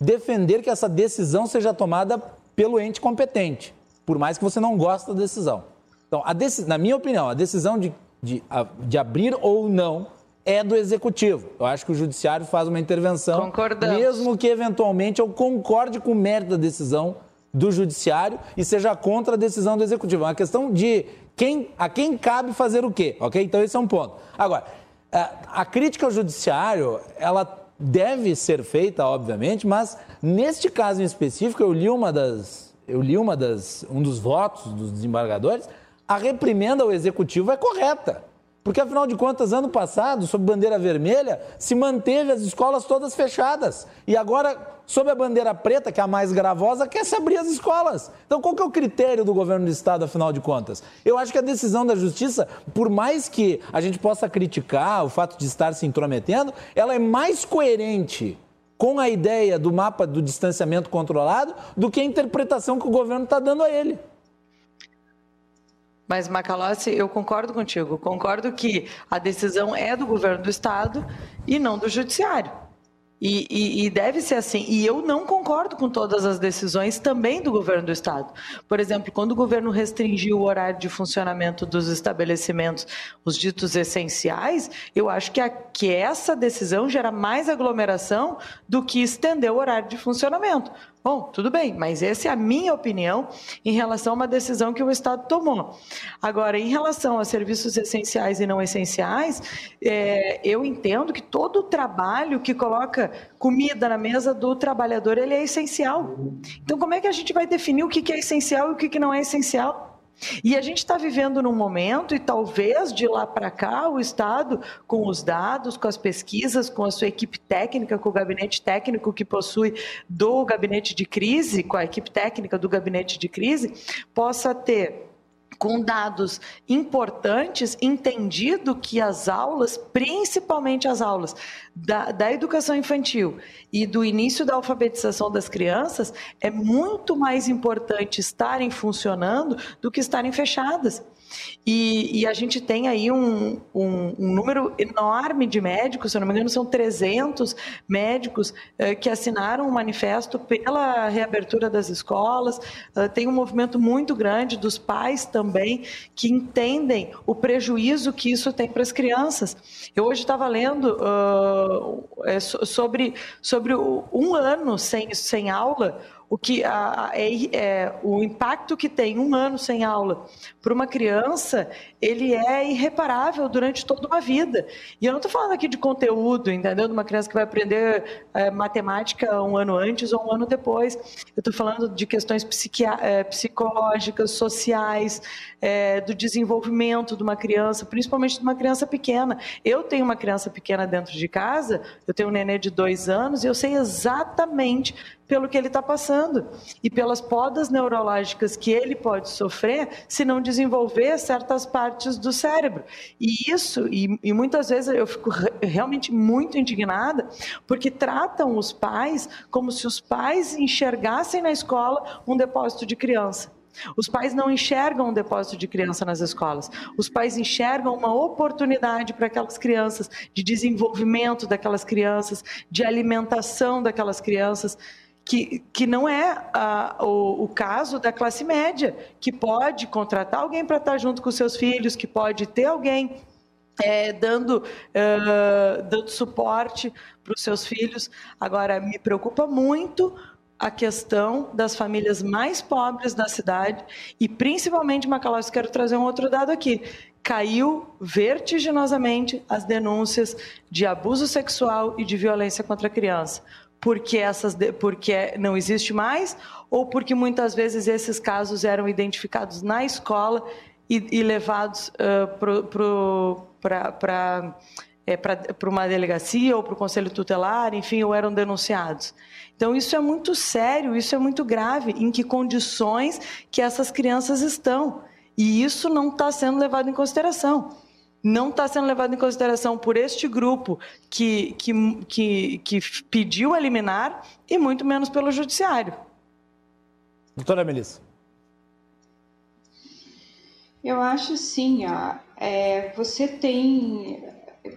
defender que essa decisão seja tomada pelo ente competente, por mais que você não goste da decisão. Então, na minha opinião, a decisão de, de, de abrir ou não é do executivo. Eu acho que o judiciário faz uma intervenção, Concordamos. mesmo que eventualmente eu concorde com o mérito da decisão do judiciário e seja contra a decisão do executivo. É uma questão de quem, a quem cabe fazer o quê, ok? Então esse é um ponto. Agora, a, a crítica ao judiciário, ela deve ser feita, obviamente, mas neste caso em específico, eu li uma das, eu li uma das, um dos votos dos desembargadores, a reprimenda ao executivo é correta. Porque, afinal de contas, ano passado, sob bandeira vermelha, se manteve as escolas todas fechadas. E agora, sob a bandeira preta, que é a mais gravosa, quer se abrir as escolas. Então, qual que é o critério do governo do Estado, afinal de contas? Eu acho que a decisão da Justiça, por mais que a gente possa criticar o fato de estar se intrometendo, ela é mais coerente com a ideia do mapa do distanciamento controlado do que a interpretação que o governo está dando a ele. Mas, Macalossi, eu concordo contigo. Concordo que a decisão é do governo do Estado e não do judiciário. E, e, e, deve ser assim. E eu não concordo com todas as decisões também do governo do Estado. Por exemplo, quando o governo restringiu o horário de funcionamento dos estabelecimentos, os ditos essenciais, eu acho que, a, que essa decisão gera mais aglomeração do que estender o horário de funcionamento. Bom, tudo bem, mas essa é a minha opinião em relação a uma decisão que o Estado tomou. Agora, em relação a serviços essenciais e não essenciais, é, eu entendo que todo o trabalho que coloca comida na mesa do trabalhador ele é essencial. Então, como é que a gente vai definir o que é essencial e o que não é essencial? E a gente está vivendo num momento, e talvez de lá para cá, o Estado, com os dados, com as pesquisas, com a sua equipe técnica, com o gabinete técnico que possui do gabinete de crise, com a equipe técnica do gabinete de crise, possa ter com dados importantes, entendido que as aulas, principalmente as aulas da, da, educação infantil e do início da alfabetização das crianças, é muito mais importante estarem funcionando do que estarem fechadas. E, e, a gente tem aí um, um, um, número enorme de médicos, se eu não me engano, são 300 médicos eh, que assinaram um manifesto pela reabertura das escolas. Uh, tem um movimento muito grande dos pais também que entendem o prejuízo que isso tem para as crianças. Eu hoje estava lendo uh, sobre, sobre um ano sem, sem aula o que a, é, é, o impacto que tem um ano sem aula para uma criança, ele é irreparável durante toda uma vida. E eu não estou falando aqui de conteúdo, entendeu? De uma criança que vai aprender é, matemática um ano antes ou um ano depois. Eu estou falando de questões é, psicológicas, sociais, é, do desenvolvimento de uma criança, principalmente de uma criança pequena. Eu tenho uma criança pequena dentro de casa, eu tenho um nenê de dois anos e eu sei exatamente pelo que ele está passando e pelas podas neurológicas que ele pode sofrer se não desenvolver certas partes do cérebro. E isso, e, e muitas vezes eu fico realmente muito indignada, porque tratam os pais como se os pais enxergassem na escola um depósito de criança. Os pais não enxergam um depósito de criança nas escolas. Os pais enxergam uma oportunidade para aquelas crianças, de desenvolvimento daquelas crianças, de alimentação daquelas crianças que, que não é o, o, caso da classe média, que pode contratar alguém para estar junto com seus filhos, que pode ter alguém é, dando, uh, dando suporte para os seus filhos. Agora, me preocupa muito a questão das famílias mais pobres da cidade e principalmente, Macalós, quero trazer um outro dado aqui. Caiu vertiginosamente as denúncias de abuso sexual e de violência contra a criança porque essas porque não existe mais ou porque muitas vezes esses casos eram identificados na escola e, e levados uh, para é, para uma delegacia ou para o conselho tutelar, enfim, ou eram denunciados. Então isso é muito sério, isso é muito grave. Em que condições que essas crianças estão? E isso não está sendo levado em consideração não está sendo levado em consideração por este grupo que, que, que, que pediu a liminar e muito menos pelo judiciário. Doutora Melissa. Eu acho sim, ó, é, você tem,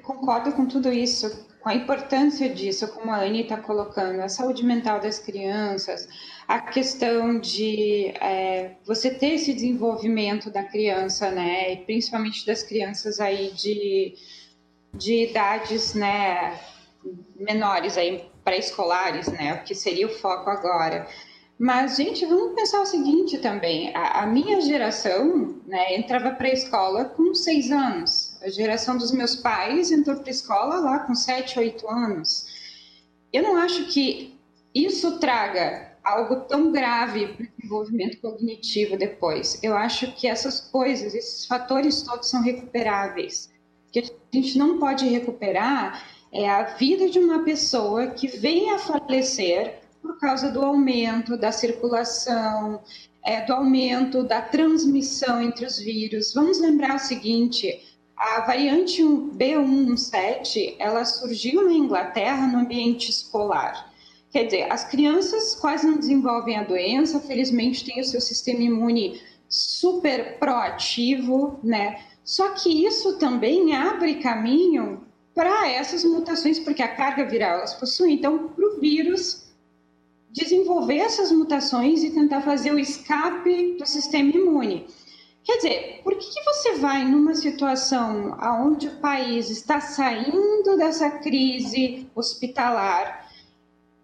concordo com tudo isso, com a importância disso, como a Anne está colocando, a saúde mental das crianças, a questão de é, você ter esse desenvolvimento da criança, né, e principalmente das crianças aí de, de idades, né, menores aí, pré-escolares, né, o que seria o foco agora. Mas, gente, vamos pensar o seguinte também: a, a minha geração né, entrava para a escola com seis anos, a geração dos meus pais entrou para a escola lá com sete, oito anos. Eu não acho que isso traga algo tão grave para o desenvolvimento cognitivo depois. Eu acho que essas coisas, esses fatores todos são recuperáveis. O que a gente não pode recuperar é a vida de uma pessoa que vem a falecer por causa do aumento da circulação, é, do aumento da transmissão entre os vírus. Vamos lembrar o seguinte: a variante B117 ela surgiu na Inglaterra no ambiente escolar. Quer dizer, as crianças quase não desenvolvem a doença, felizmente tem o seu sistema imune super proativo, né? Só que isso também abre caminho para essas mutações, porque a carga viral elas possuem. Então, para o vírus desenvolver essas mutações e tentar fazer o escape do sistema imune. Quer dizer, por que, que você vai numa situação onde o país está saindo dessa crise hospitalar,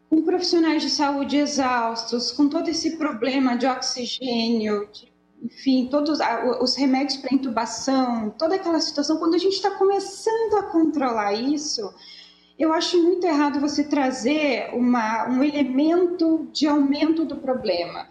com profissionais de saúde exaustos, com todo esse problema de oxigênio, de, enfim, todos os remédios para intubação, toda aquela situação, quando a gente está começando a controlar isso, eu acho muito errado você trazer uma, um elemento de aumento do problema.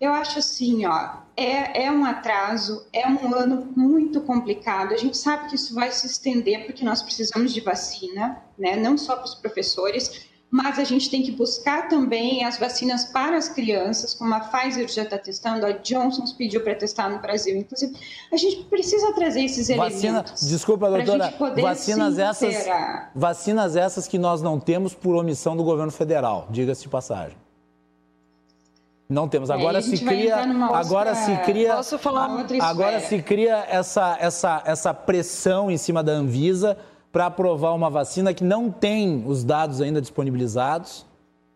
Eu acho assim, ó, é, é um atraso, é um ano muito complicado. A gente sabe que isso vai se estender porque nós precisamos de vacina, né? Não só para os professores, mas a gente tem que buscar também as vacinas para as crianças, como a Pfizer já está testando, a Johnson pediu para testar no Brasil. Inclusive, a gente precisa trazer esses Vacina, elementos. Desculpa, doutora, vacinas essas, vacinas essas que nós não temos por omissão do governo federal, diga-se de passagem. Não temos. Agora é, se cria, agora se cria, Posso falar agora se cria essa, essa, essa pressão em cima da Anvisa para aprovar uma vacina que não tem os dados ainda disponibilizados,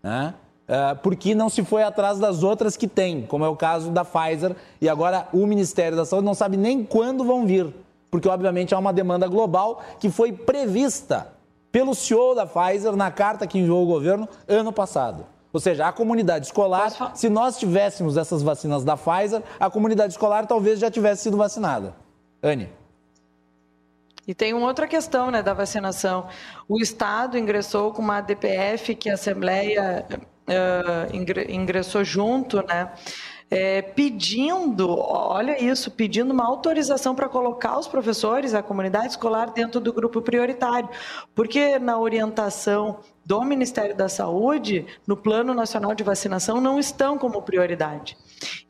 né? É, porque não se foi atrás das outras que tem, como é o caso da Pfizer, e agora o Ministério da Saúde não sabe nem quando vão vir, porque obviamente há uma demanda global que foi prevista pelo CEO da Pfizer na carta que enviou o governo ano passado. Ou seja, a comunidade escolar, se nós tivéssemos essas vacinas da Pfizer, a comunidade escolar talvez já tivesse sido vacinada. Anne. E tem uma outra questão né, da vacinação. O Estado ingressou com uma DPF que a Assembleia uh, ingressou junto, né? É, pedindo, olha isso, pedindo uma autorização para colocar os professores, a comunidade escolar dentro do grupo prioritário, porque na orientação do Ministério da Saúde, no Plano Nacional de Vacinação, não estão como prioridade.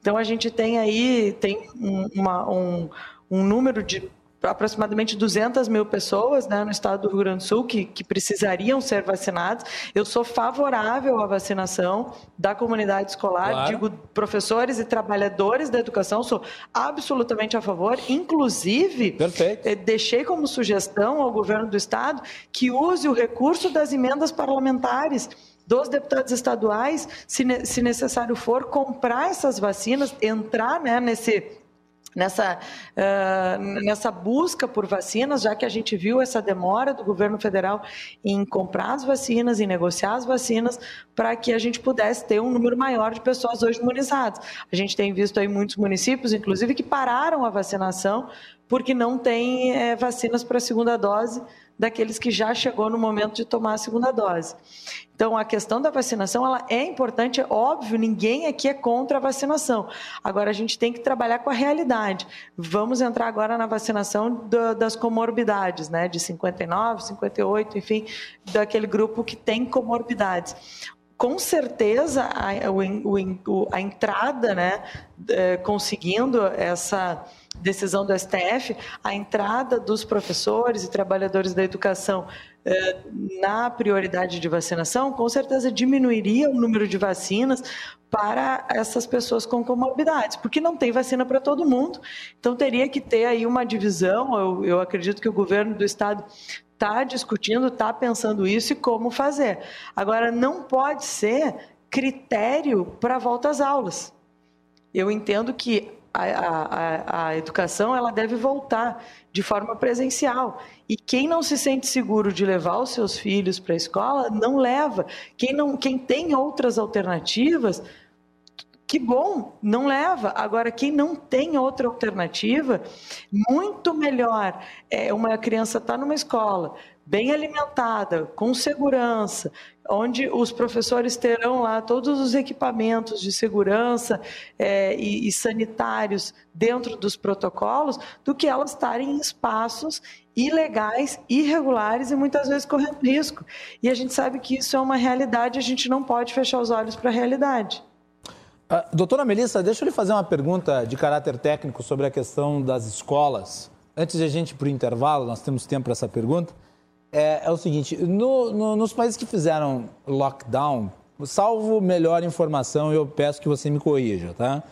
Então a gente tem aí tem uma, um, um número de aproximadamente 200 mil pessoas né, no estado do Rio Grande do Sul que, que precisariam ser vacinadas. Eu sou favorável à vacinação da comunidade escolar, claro. digo professores e trabalhadores da educação, sou absolutamente a favor. Inclusive, Perfeito. Eh, deixei como sugestão ao governo do estado que use o recurso das emendas parlamentares dos deputados estaduais, se, se necessário for, comprar essas vacinas, entrar né, nesse nessa, uh, nessa busca por vacinas, já que a gente viu essa demora do governo federal em comprar as vacinas, em negociar as vacinas, para que a gente pudesse ter um número maior de pessoas hoje imunizadas. A gente tem visto aí muitos municípios, inclusive, que pararam a vacinação porque não tem é, vacinas para a segunda dose daqueles que já chegou no momento de tomar a segunda dose. Então, a questão da vacinação ela é importante, é óbvio, ninguém aqui é contra a vacinação. Agora, a gente tem que trabalhar com a realidade. Vamos entrar agora na vacinação do, das comorbidades, né, de 59, 58, enfim, daquele grupo que tem comorbidades com certeza a, a, a entrada, né, é, conseguindo essa decisão do STF, a entrada dos professores e trabalhadores da educação eh, na prioridade de vacinação, com certeza diminuiria o número de vacinas para essas pessoas com comorbidades, porque não tem vacina para todo mundo. Então teria que ter aí uma divisão. Eu, eu acredito que o governo do estado está discutindo, está pensando isso e como fazer. Agora, não pode ser critério para volta às aulas. Eu entendo que a, a, a, educação ela deve voltar de forma presencial. E quem não se sente seguro de levar os seus filhos para a escola, não leva. Quem, não, quem tem outras alternativas, que bom, não leva. Agora, quem não tem outra alternativa, muito melhor é uma criança estar tá numa escola bem alimentada, com segurança, onde os professores terão lá todos os equipamentos de segurança é, e, e sanitários dentro dos protocolos, do que elas estarem em espaços ilegais, irregulares e muitas vezes correndo risco. E a gente sabe que isso é uma realidade, a gente não pode fechar os olhos para a realidade. Uh, doutora Melissa, deixa eu lhe fazer uma pergunta de caráter técnico sobre a questão das escolas. Antes de a gente ir para o intervalo, nós temos tempo para essa pergunta é, é o seguinte: no, no, nos países que fizeram lockdown, salvo melhor informação, eu peço que você me corrija, tá?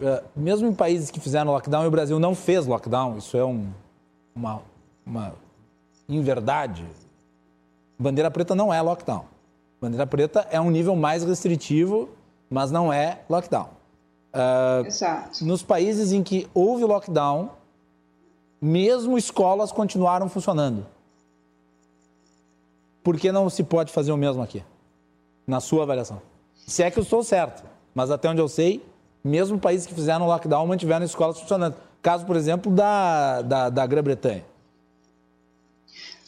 É, mesmo em países que fizeram lockdown e o Brasil não fez lockdown, isso é um, uma, uma inverdade. Bandeira preta não é lockdown. Bandeira preta é um nível mais restritivo, mas não é lockdown. Uh, Exato. Nos países em que houve lockdown, mesmo escolas continuaram funcionando. Por que não se pode fazer o mesmo aqui? Na sua avaliação. Se é que eu estou certo, mas até onde eu sei, mesmo países que fizeram lockdown mantiveram escolas funcionando. Caso, por exemplo, da, da, da Grã-Bretanha.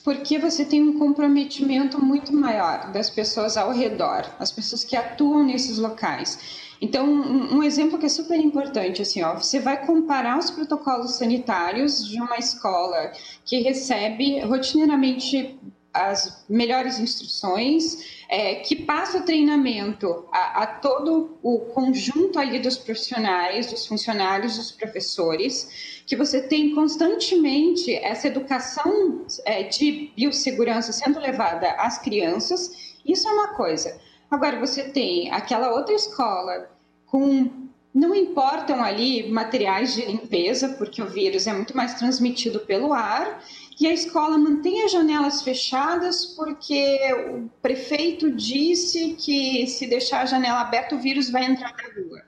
Porque você tem um comprometimento muito maior das pessoas ao redor, as pessoas que atuam nesses locais. Então, um, exemplo que é super importante, assim, ó, você vai comparar os protocolos sanitários de uma escola que recebe rotineiramente as melhores instruções, é, que passa o treinamento a, a, todo o conjunto ali dos profissionais, dos funcionários, dos professores, que você tem constantemente essa educação é, de biossegurança sendo levada às crianças, isso é uma coisa. Agora, você tem aquela outra escola com não importam ali materiais de limpeza, porque o vírus é muito mais transmitido pelo ar, que a escola mantenha janelas fechadas porque o prefeito disse que se deixar a janela aberta o vírus vai entrar na rua.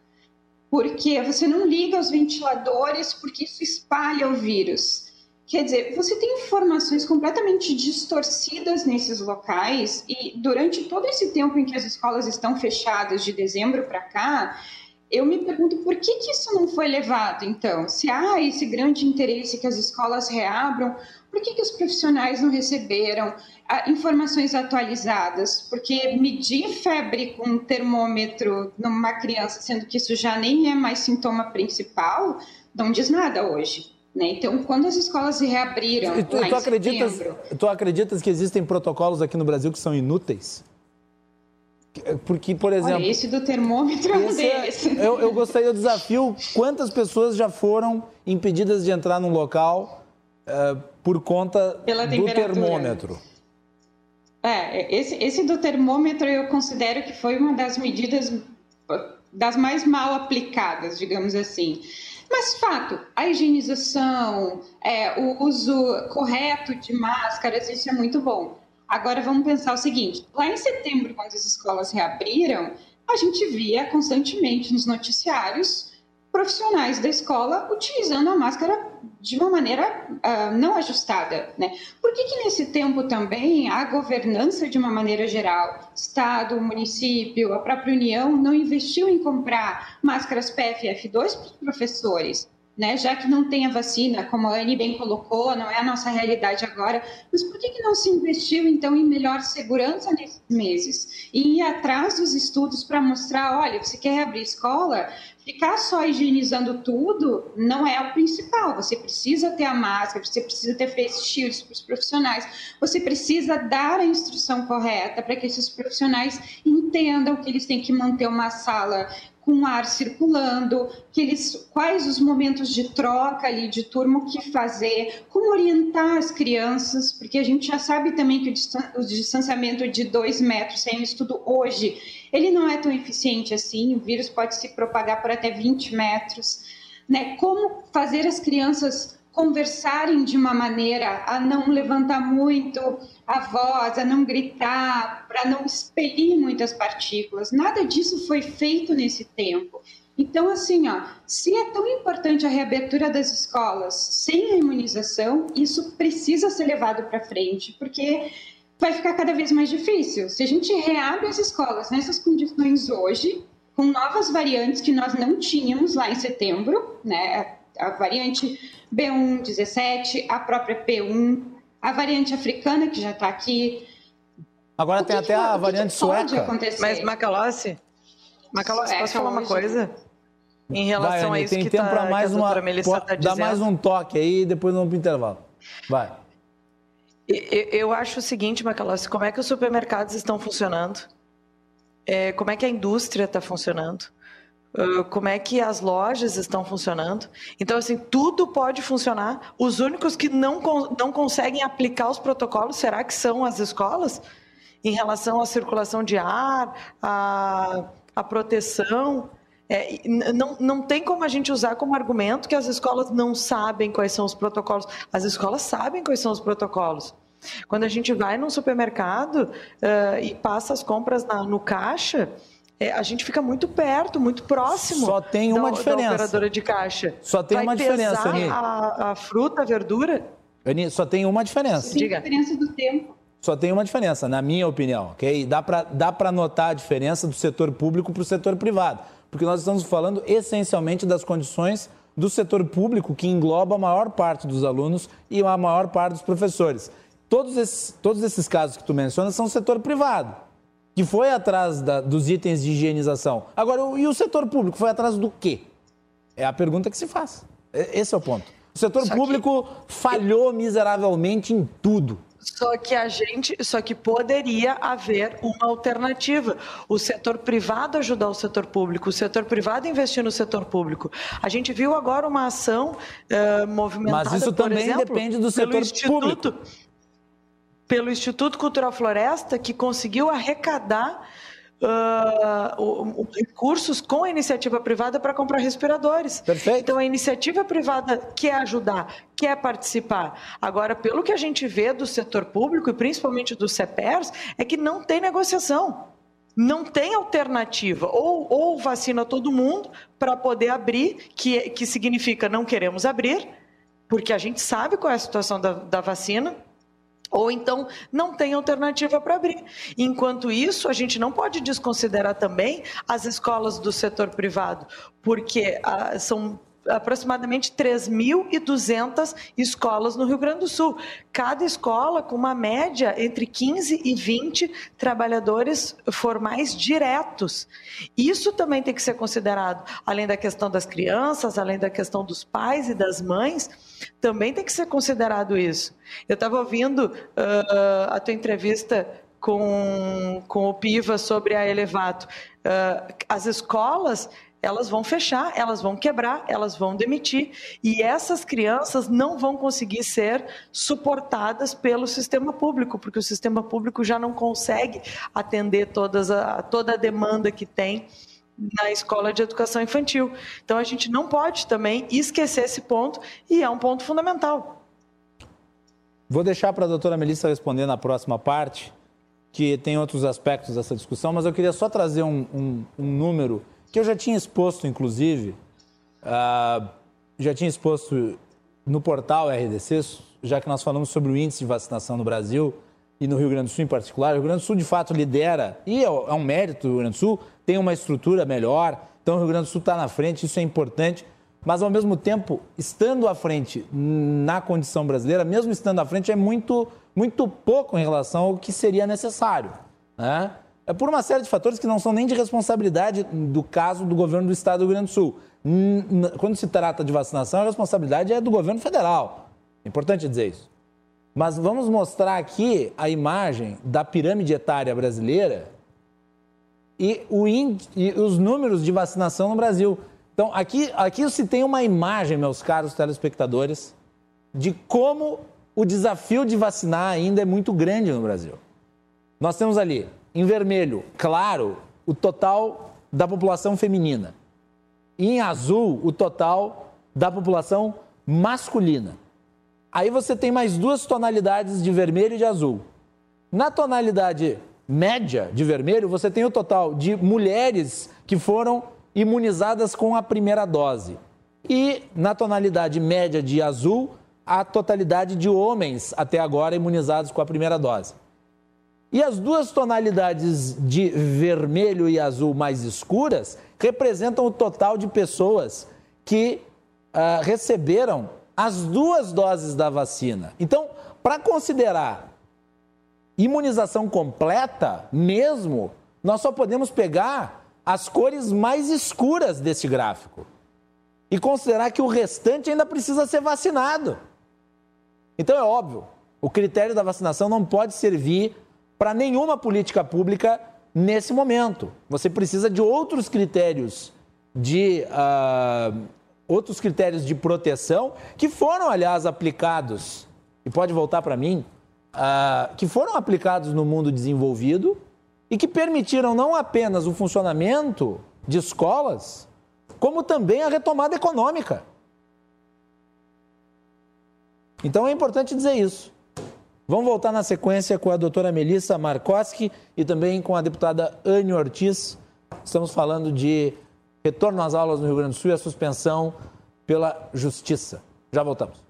Porque você não liga os ventiladores porque isso espalha o vírus. Quer dizer, você tem informações completamente distorcidas nesses locais e durante todo esse tempo em que as escolas estão fechadas de dezembro para cá, eu me pergunto por que, que isso não foi levado, então? Se há esse grande interesse que as escolas reabram, por que, que os profissionais não receberam ah, informações atualizadas? Porque medir febre com um termômetro numa criança, sendo que isso já nem é mais sintoma principal, não diz nada hoje. Né? Então, quando as escolas se reabriram. E tu, tu acreditas, setembro, tu acreditas que existem protocolos aqui no Brasil que são inúteis? Porque, por exemplo. Olha, esse do termômetro é um é- deles. Eu, eu gostaria do desafio: quantas pessoas já foram impedidas de entrar num local uh, por conta do termômetro? É, esse, esse do termômetro eu considero que foi uma das medidas das mais mal aplicadas, digamos assim. Mas, fato, a higienização, é, o uso correto de máscaras, isso é muito bom. Agora vamos pensar o seguinte: lá em setembro, quando as escolas reabriram, a gente via constantemente nos noticiários profissionais da escola utilizando a máscara de uma maneira uh, não ajustada. Né? Por que, que nesse tempo também a governança, de uma maneira geral, Estado, município, a própria União, não investiu em comprar máscaras PFF2 para os professores? Né? Já que não tem a vacina, como a Anne bem colocou, não é a nossa realidade agora, mas por que, que não se investiu então em melhor segurança nesses meses? E ir atrás dos estudos para mostrar, olha, você quer abrir escola? Ficar só higienizando tudo não é o principal. Você precisa ter a máscara, você precisa ter face shields para os profissionais, você precisa dar a instrução correta para que esses profissionais entendam que eles têm que manter uma sala com ar circulando, que eles, quais os momentos de troca ali de turma, o que fazer, como orientar as crianças, porque a gente já sabe também que o distanciamento de dois metros, sem um estudo hoje, ele não é tão eficiente assim, o vírus pode se propagar por até 20 metros, né? Como fazer as crianças conversarem de uma maneira a não levantar muito a voz, a não gritar, para não expelir muitas partículas. Nada disso foi feito nesse tempo. Então, assim, ó, se é tão importante a reabertura das escolas sem a imunização, isso precisa ser levado para frente, porque vai ficar cada vez mais difícil. Se a gente reabre as escolas nessas condições hoje, com novas variantes que nós não tínhamos lá em setembro, né? A variante B1, 17, a própria P1, a variante africana que já está aqui. Agora tem até a variante sueca. Mas Macalossi, Macalossi, posso falar uma coisa? Em relação Vai, a isso tem que, tempo tá, para mais que a uma. Melissa tá Dá mais um toque aí e depois vamos para o intervalo. Vai. Eu, eu acho o seguinte, Macalossi, como é que os supermercados estão funcionando? É, como é que a indústria está funcionando? Uh, como é que as lojas estão funcionando? Então, assim, tudo pode funcionar. Os únicos que não, não conseguem aplicar os protocolos, será que são as escolas? Em relação à circulação de ar, à, à proteção. É, não, não tem como a gente usar como argumento que as escolas não sabem quais são os protocolos. As escolas sabem quais são os protocolos. Quando a gente vai num supermercado ah, e passa as compras na- no caixa, é, a gente fica muito perto, muito próximo. Só tem uma da, diferença. Da operadora de caixa. Só tem Vai uma diferença, pesar Ani. a, a fruta, a verdura. Ani, só tem uma diferença. Tem Diga. diferença do tempo. Só tem uma diferença, na minha opinião, ok? Dá para dá pra notar a diferença do setor público para o setor privado. Porque nós estamos falando essencialmente das condições do setor público, que engloba a maior parte dos alunos e a maior parte dos professores. Todos esses, todos esses casos que tu mencionas são setor privado, que foi atrás da- dos itens de higienização. Agora, e o setor público foi atrás do quê? É a pergunta que se faz. E- Esse é o ponto. O setor Só que- público falhou miseravelmente em tudo. Só que a gente, só que poderia haver uma alternativa. O setor privado ajudar o setor público, o setor privado investir no setor público. A gente viu agora uma ação eh, movimentada. Mas isso por também exemplo, depende do setor público. Pelo Instituto Cultural Floresta, que conseguiu arrecadar ah, o- o- recursos com a iniciativa privada para comprar respiradores. Perfeito. Então a iniciativa privada quer ajudar, quer participar. Agora, pelo que a gente vê do setor público e principalmente dos CEPERS, é que não tem negociação. Não tem alternativa. Ou, ou vacina todo mundo para poder abrir, que, que significa não queremos abrir, porque a gente sabe qual é a situação da, da vacina. Ou então não tem alternativa para abrir. Enquanto isso, a gente não pode desconsiderar também as escolas do setor privado, porque ah, são aproximadamente 3.200 escolas no Rio Grande do Sul. Cada escola com uma média entre 15 e 20 trabalhadores formais diretos. Isso também tem que ser considerado, além da questão das crianças, além da questão dos pais e das mães, também tem que ser considerado isso. Eu estava ouvindo ah, a tua entrevista com, com o Piva sobre a Elevato. Ah, as escolas elas vão fechar, elas vão quebrar, elas vão demitir. E essas crianças não vão conseguir ser suportadas pelo sistema público, porque o sistema público já não consegue atender todas a, toda a demanda que tem na escola de educação infantil. Então a gente não pode também esquecer esse ponto e é um ponto fundamental. Vou deixar para a doutora Melissa responder na próxima parte, que tem outros aspectos dessa discussão, mas eu queria só trazer um, um- um número que eu já tinha exposto, inclusive, ah, já tinha exposto no portal RDC, já que nós falamos sobre o índice de vacinação no Brasil e no Rio Grande do Sul em particular. O Rio Grande do Sul, de fato, lidera, e é é um mérito do Rio Grande do Sul, tem uma estrutura melhor, então o Rio Grande do Sul está na frente, isso é importante. Mas, ao mesmo tempo, estando à frente na condição brasileira, mesmo estando à frente, é muito, muito pouco em relação ao que seria necessário. Né? É por uma série de fatores que não são nem de responsabilidade do caso do governo do estado do Rio Grande do Sul. Quando se trata de vacinação, a responsabilidade é do governo federal. É importante dizer isso. Mas vamos mostrar aqui a imagem da pirâmide etária brasileira e, e os números de vacinação no Brasil. Então, aqui, aqui se tem uma imagem, meus caros telespectadores, de como o desafio de vacinar ainda é muito grande no Brasil. Nós temos ali, em vermelho, claro, o total da população feminina. E em azul, o total da população masculina. Aí você tem mais duas tonalidades de vermelho e de azul. Na tonalidade média de vermelho, você tem o total de mulheres que foram imunizadas com a primeira dose. E na tonalidade média de azul, a totalidade de homens até agora imunizados com a primeira dose. E as duas tonalidades de vermelho e azul mais escuras representam o total de pessoas que uh, receberam as duas doses da vacina. Então, para considerar imunização completa, mesmo, nós só podemos pegar as cores mais escuras desse gráfico e considerar que o restante ainda precisa ser vacinado. Então é óbvio, o critério da vacinação não pode servir para nenhuma política pública nesse momento. Você precisa de outros critérios de uh, outros critérios de proteção que foram, aliás, aplicados e pode voltar para mim, uh, que foram aplicados no mundo desenvolvido e que permitiram não apenas o funcionamento de escolas, como também a retomada econômica. Então é importante dizer isso. Vamos voltar na sequência com a doutora Melissa Markoski e também com a deputada Anne Ortiz. Estamos falando de retorno às aulas no Rio Grande do Sul e a suspensão pela Justiça. Já voltamos.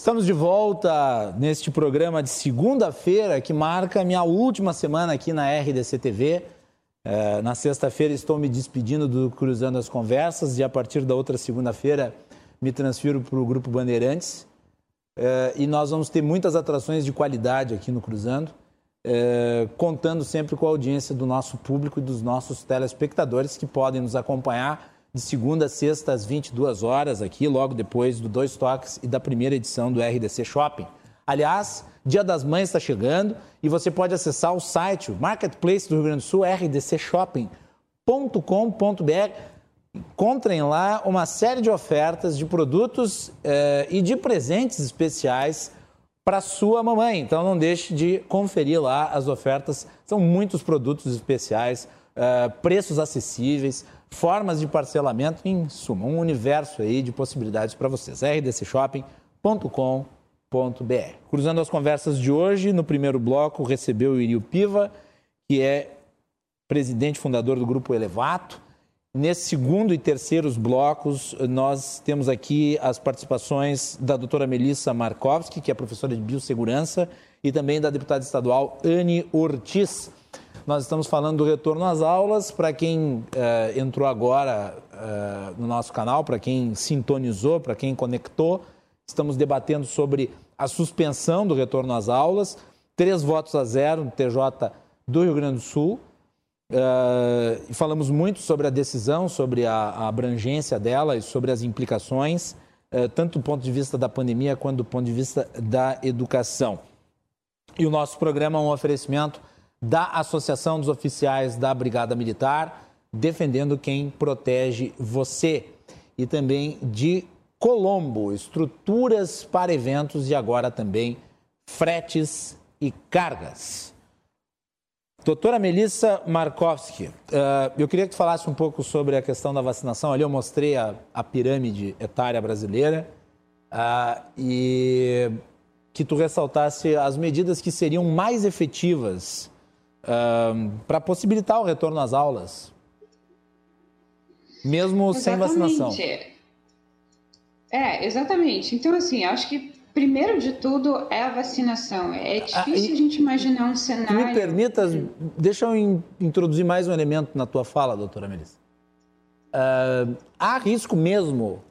Estamos de volta neste programa de segunda-feira que marca minha última semana aqui na RDC TV. É, na sexta-feira estou me despedindo do Cruzando as Conversas e a partir da outra segunda-feira me transfiro para o Grupo Bandeirantes. É, e nós vamos ter muitas atrações de qualidade aqui no Cruzando, é, contando sempre com a audiência do nosso público e dos nossos telespectadores que podem nos acompanhar de segunda a sexta às 22 horas aqui, logo depois do Dois Toques e da primeira edição do RDC Shopping. Aliás, Dia das Mães está chegando e você pode acessar o site, o Marketplace do Rio Grande do Sul, rdcshopping.com.br. Encontrem lá uma série de ofertas de produtos eh, e de presentes especiais para sua mamãe. Então não deixe de conferir lá as ofertas. São muitos produtos especiais, eh, preços acessíveis formas de parcelamento, em suma, um universo aí de possibilidades para vocês. rdcshopping.com.br. Cruzando as conversas de hoje, no primeiro bloco recebeu o Irio Piva, que é presidente fundador do Grupo Elevato. Nesse segundo e terceiros blocos, nós temos aqui as participações da doutora Melissa Markovski, que é professora de biossegurança, e também da deputada estadual Anne Ortiz. Nós estamos falando do retorno às aulas. Para quem uh, entrou agora uh, no nosso canal, para quem sintonizou, para quem conectou, estamos debatendo sobre a suspensão do retorno às aulas. Três votos a zero no TJ do Rio Grande do Sul. Uh, falamos muito sobre a decisão, sobre a, a, abrangência dela e sobre as implicações, tanto do ponto de vista da pandemia quanto do ponto de vista da educação. E o nosso programa é um oferecimento da Associação dos Oficiais da Brigada Militar, defendendo quem protege você. E também de Colombo, estruturas para eventos e agora também fretes e cargas. Doutora Melissa Markowski, uh, eu queria que falasse um pouco sobre a questão da vacinação. Ali eu mostrei a, a pirâmide etária brasileira uh, e que tu ressaltasse as medidas que seriam mais efetivas para possibilitar o retorno às aulas, mesmo exatamente. sem vacinação. É, exatamente. Então, assim, acho que primeiro de tudo é a vacinação. É ah, difícil ah, a gente imaginar um cenário. Me permita, deixa eu in, introduzir mais um elemento na tua fala, doutora Melissa. Uh, há risco mesmo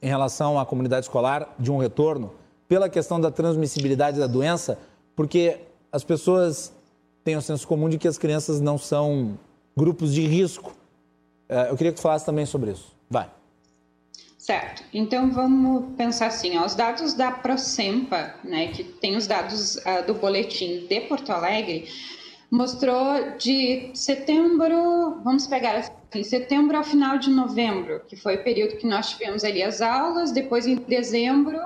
em relação à comunidade escolar de um retorno pela questão da transmissibilidade da doença, porque as pessoas tem o senso comum de que as crianças não são grupos de risco. É, eu queria que falasse também sobre isso. Vai. Certo. Então vamos pensar assim, ó, os dados da Procempa, né, que tem os dados uh, do boletim de Porto Alegre, mostrou de setembro, vamos pegar assim, setembro ao final de novembro, que foi o período que nós tivemos ali as aulas, depois em dezembro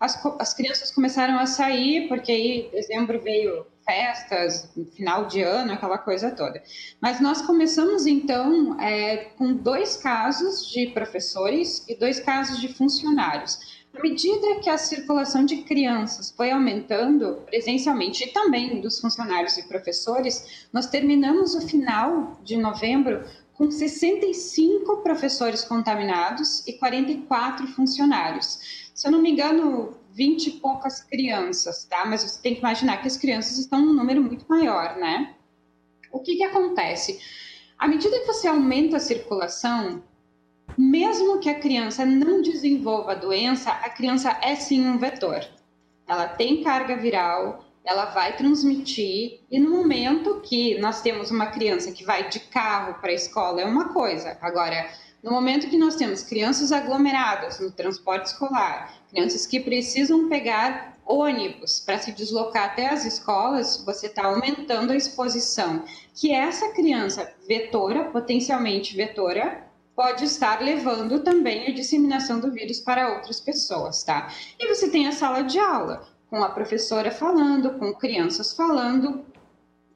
as, as crianças começaram a sair, porque aí dezembro veio festas, final de ano, aquela coisa toda. Mas nós começamos então é, com dois casos de professores e dois casos de funcionários. À medida que a circulação de crianças foi aumentando presencialmente e também dos funcionários e professores, nós terminamos o final de novembro com 65 professores contaminados e 44 funcionários se eu não me engano, 20 e poucas crianças, tá? Mas você tem que imaginar que as crianças estão num número muito maior, né? O que que acontece? À medida que você aumenta a circulação, mesmo que a criança não desenvolva a doença, a criança é sim um vetor. Ela tem carga viral, ela vai transmitir, e no momento que nós temos uma criança que vai de carro para a escola, é uma coisa. Agora, no momento que nós temos crianças aglomeradas no transporte escolar, crianças que precisam pegar ônibus para se deslocar até as escolas, você está aumentando a exposição. Que essa criança vetora, potencialmente vetora, pode estar levando também a disseminação do vírus para outras pessoas, tá? E você tem a sala de aula, com a professora falando, com crianças falando,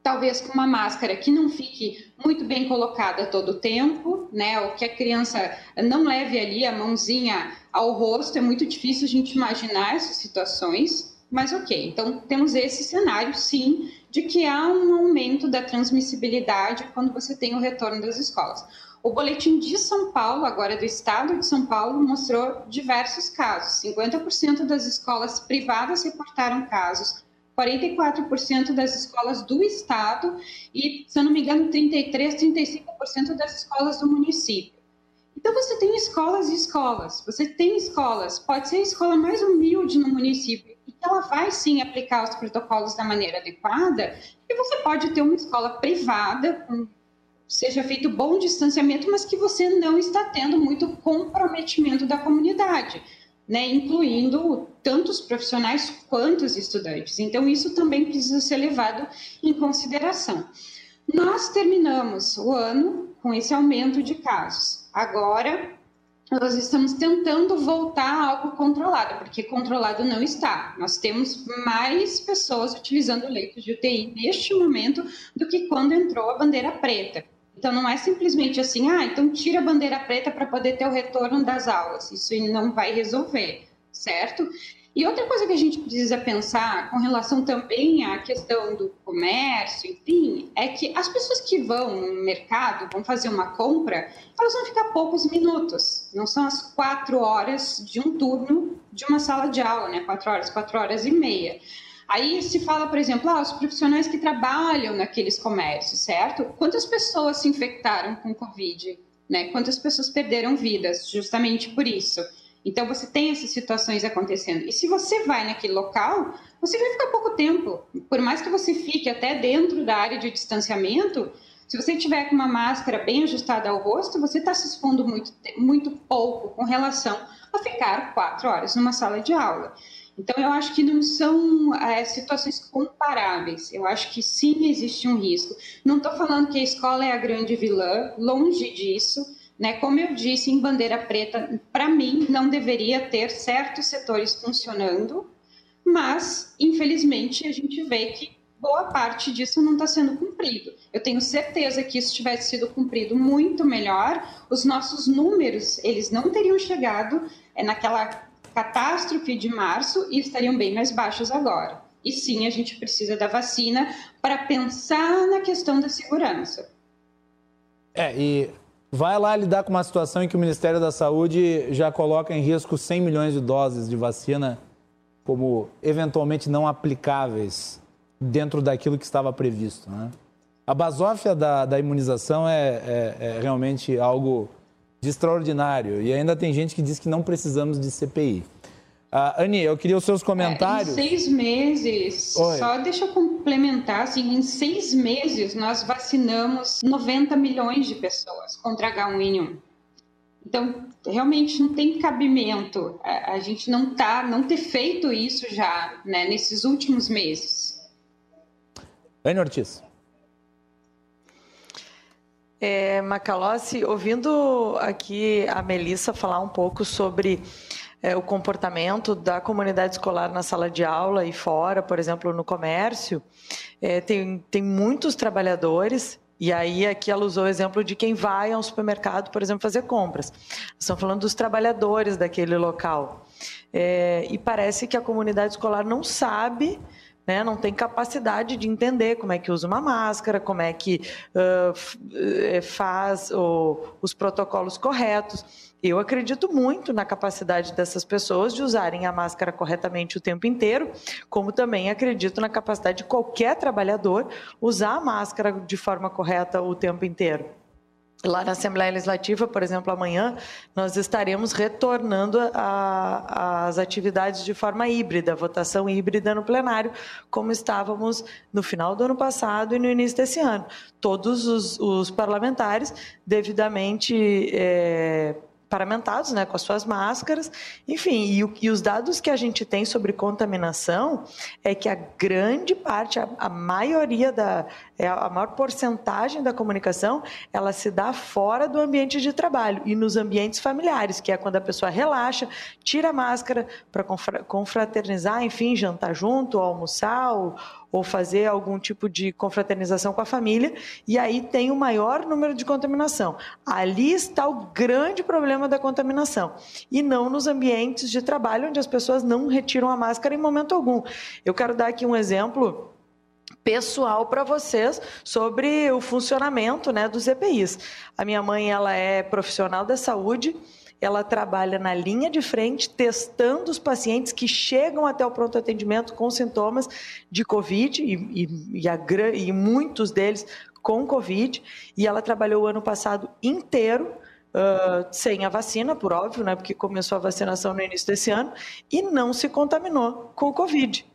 talvez com uma máscara que não fique muito bem colocada todo o tempo, né? Ou que a criança não leve ali a mãozinha ao rosto, é muito difícil a gente imaginar essas situações, mas ok. Então temos esse cenário, sim, de que há um aumento da transmissibilidade quando você tem o retorno das escolas. O boletim de São Paulo, agora do estado de São Paulo, mostrou diversos casos. 50% das escolas privadas reportaram casos, 44% das escolas do estado e, se eu não me engano, 33, 35% das escolas do município. Então você tem escolas e escolas. Você tem escolas, pode ser a escola mais humilde no município e ela vai sim aplicar os protocolos da maneira adequada, e você pode ter uma escola privada com seja feito bom distanciamento, mas que você não está tendo muito comprometimento da comunidade né, incluindo tanto os profissionais quanto os estudantes. Então, isso também precisa ser levado em consideração. Nós terminamos o ano com esse aumento de casos. Agora, nós estamos tentando voltar a algo controlado, porque controlado não está. Nós temos mais pessoas utilizando leitos de UTI neste momento do que quando entrou a bandeira preta. Então, não é simplesmente assim, ah, então tira a bandeira preta para poder ter o retorno das aulas. Isso não vai resolver, certo? E outra coisa que a gente precisa pensar com relação também à questão do comércio, enfim, é que as pessoas que vão no mercado, vão fazer uma compra, elas vão ficar poucos minutos. Não são as quatro horas de um turno de uma sala de aula, né? Quatro horas, quatro horas e meia. Aí se fala, por exemplo, ah, os profissionais que trabalham naqueles comércios, certo? Quantas pessoas se infectaram com Covid? Né? Quantas pessoas perderam vidas justamente por isso? Então você tem essas situações acontecendo. E se você vai naquele local, você vai ficar pouco tempo. Por mais que você fique até dentro da área de distanciamento, se você tiver com uma máscara bem ajustada ao rosto, você está se expondo muito, muito pouco com relação a ficar quatro horas numa sala de aula. Então, eu acho que não são é, situações comparáveis. Eu acho que sim existe um risco. Não estou falando que a escola é a grande vilã, longe disso. Né? Como eu disse, em bandeira preta, para mim, não deveria ter certos setores funcionando, mas, infelizmente, a gente vê que boa parte disso não está sendo cumprido. Eu tenho certeza que isso tivesse sido cumprido muito melhor, os nossos números, eles não teriam chegado é, naquela catástrofe de março e estariam bem mais baixos agora. E sim, a gente precisa da vacina para pensar na questão da segurança. É, e vai lá lidar com uma situação em que o Ministério da Saúde já coloca em risco 100 milhões de doses de vacina como eventualmente não aplicáveis dentro daquilo que estava previsto. Né? A basófia da, da imunização é, é, é realmente algo de extraordinário. E ainda tem gente que diz que não precisamos de CPI. Uh, ah, Ani, eu queria os seus comentários. É, em seis meses, Oi. só deixa eu complementar, assim, em seis meses nós vacinamos 90 milhões de pessoas contra H1N1. Então, realmente não tem cabimento a, a gente não tá, não ter feito isso já, né, nesses últimos meses. Anne Ortiz. É, Macalossi, ouvindo aqui a Melissa falar um pouco sobre é, o comportamento da comunidade escolar na sala de aula e fora, por exemplo, no comércio, é, tem, tem muitos trabalhadores e aí aqui ela usou o exemplo de quem vai ao supermercado, por exemplo, fazer compras. Estão falando dos trabalhadores daquele local. É, e parece que a comunidade escolar não sabe né, não tem capacidade de entender como é que usa uma máscara, como é que uh, faz o, os protocolos corretos. Eu acredito muito na capacidade dessas pessoas de usarem a máscara corretamente o tempo inteiro, como também acredito na capacidade de qualquer trabalhador usar a máscara de forma correta o tempo inteiro. Lá na Assembleia Legislativa, por exemplo, amanhã, nós estaremos retornando às atividades de forma híbrida, votação híbrida no plenário, como estávamos no final do ano passado e no início desse ano. Todos os, os parlamentares devidamente. É, paramentados, né, com as suas máscaras, enfim, e, e, os dados que a gente tem sobre contaminação é que a grande parte, a, a maioria da, é a maior porcentagem da comunicação, ela se dá fora do ambiente de trabalho e nos ambientes familiares, que é quando a pessoa relaxa, tira a máscara para confraternizar, enfim, jantar junto, almoçar, ou, ou fazer algum tipo de confraternização com a família, e aí tem o maior número de contaminação. Ali está o grande problema da contaminação, e não nos ambientes de trabalho onde as pessoas não retiram a máscara em momento algum. Eu quero dar aqui um exemplo pessoal para vocês sobre o funcionamento né, dos EPIs. A minha mãe ela é profissional da saúde ela trabalha na linha de frente, testando os pacientes que chegam até o pronto atendimento com sintomas de Covid, e, e, e, a, e muitos deles com Covid, e ela trabalhou o ano passado inteiro Uh, sem a vacina, por óbvio, né, porque começou a vacinação no início desse ano, e não se contaminou com o Covid.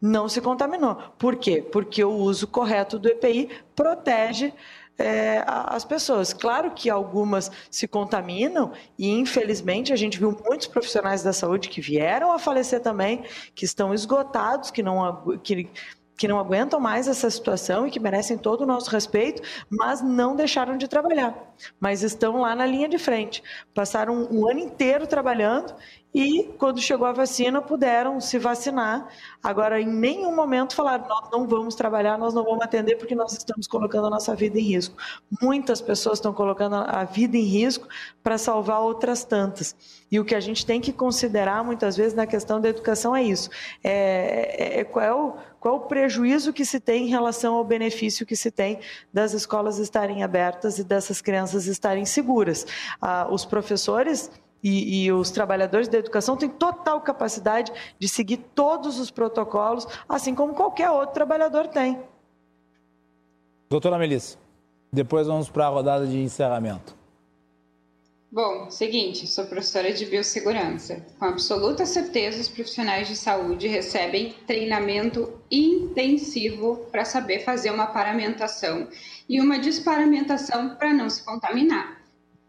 Não se contaminou. Por quê? Porque o uso correto do EPI protege é, as pessoas. Claro que algumas se contaminam e, infelizmente, a gente viu muitos profissionais da saúde que vieram a falecer também, que estão esgotados, que não, que, que não aguentam mais essa situação e que merecem todo o nosso respeito, mas não deixaram de trabalhar, mas estão lá na linha de frente. Passaram um ano inteiro trabalhando e quando chegou a vacina puderam se vacinar. Agora, em nenhum momento falaram: nós não vamos trabalhar, nós não vamos atender porque nós estamos colocando a nossa vida em risco. Muitas pessoas estão colocando a vida em risco para salvar outras tantas. E o que a gente tem que considerar muitas vezes na questão da educação é isso: é, é, é qual, é o, qual é o prejuízo que se tem em relação ao benefício que se tem das escolas estarem abertas e dessas crianças estarem seguras. Ah, os professores e, e, os trabalhadores da educação têm total capacidade de seguir todos os protocolos, assim como qualquer outro trabalhador tem. Doutora Melissa, depois vamos para a rodada de encerramento. Bom, seguinte, sou professora de biossegurança. Com absoluta certeza, os profissionais de saúde recebem treinamento intensivo para saber fazer uma paramentação e uma desparamentação para não se contaminar.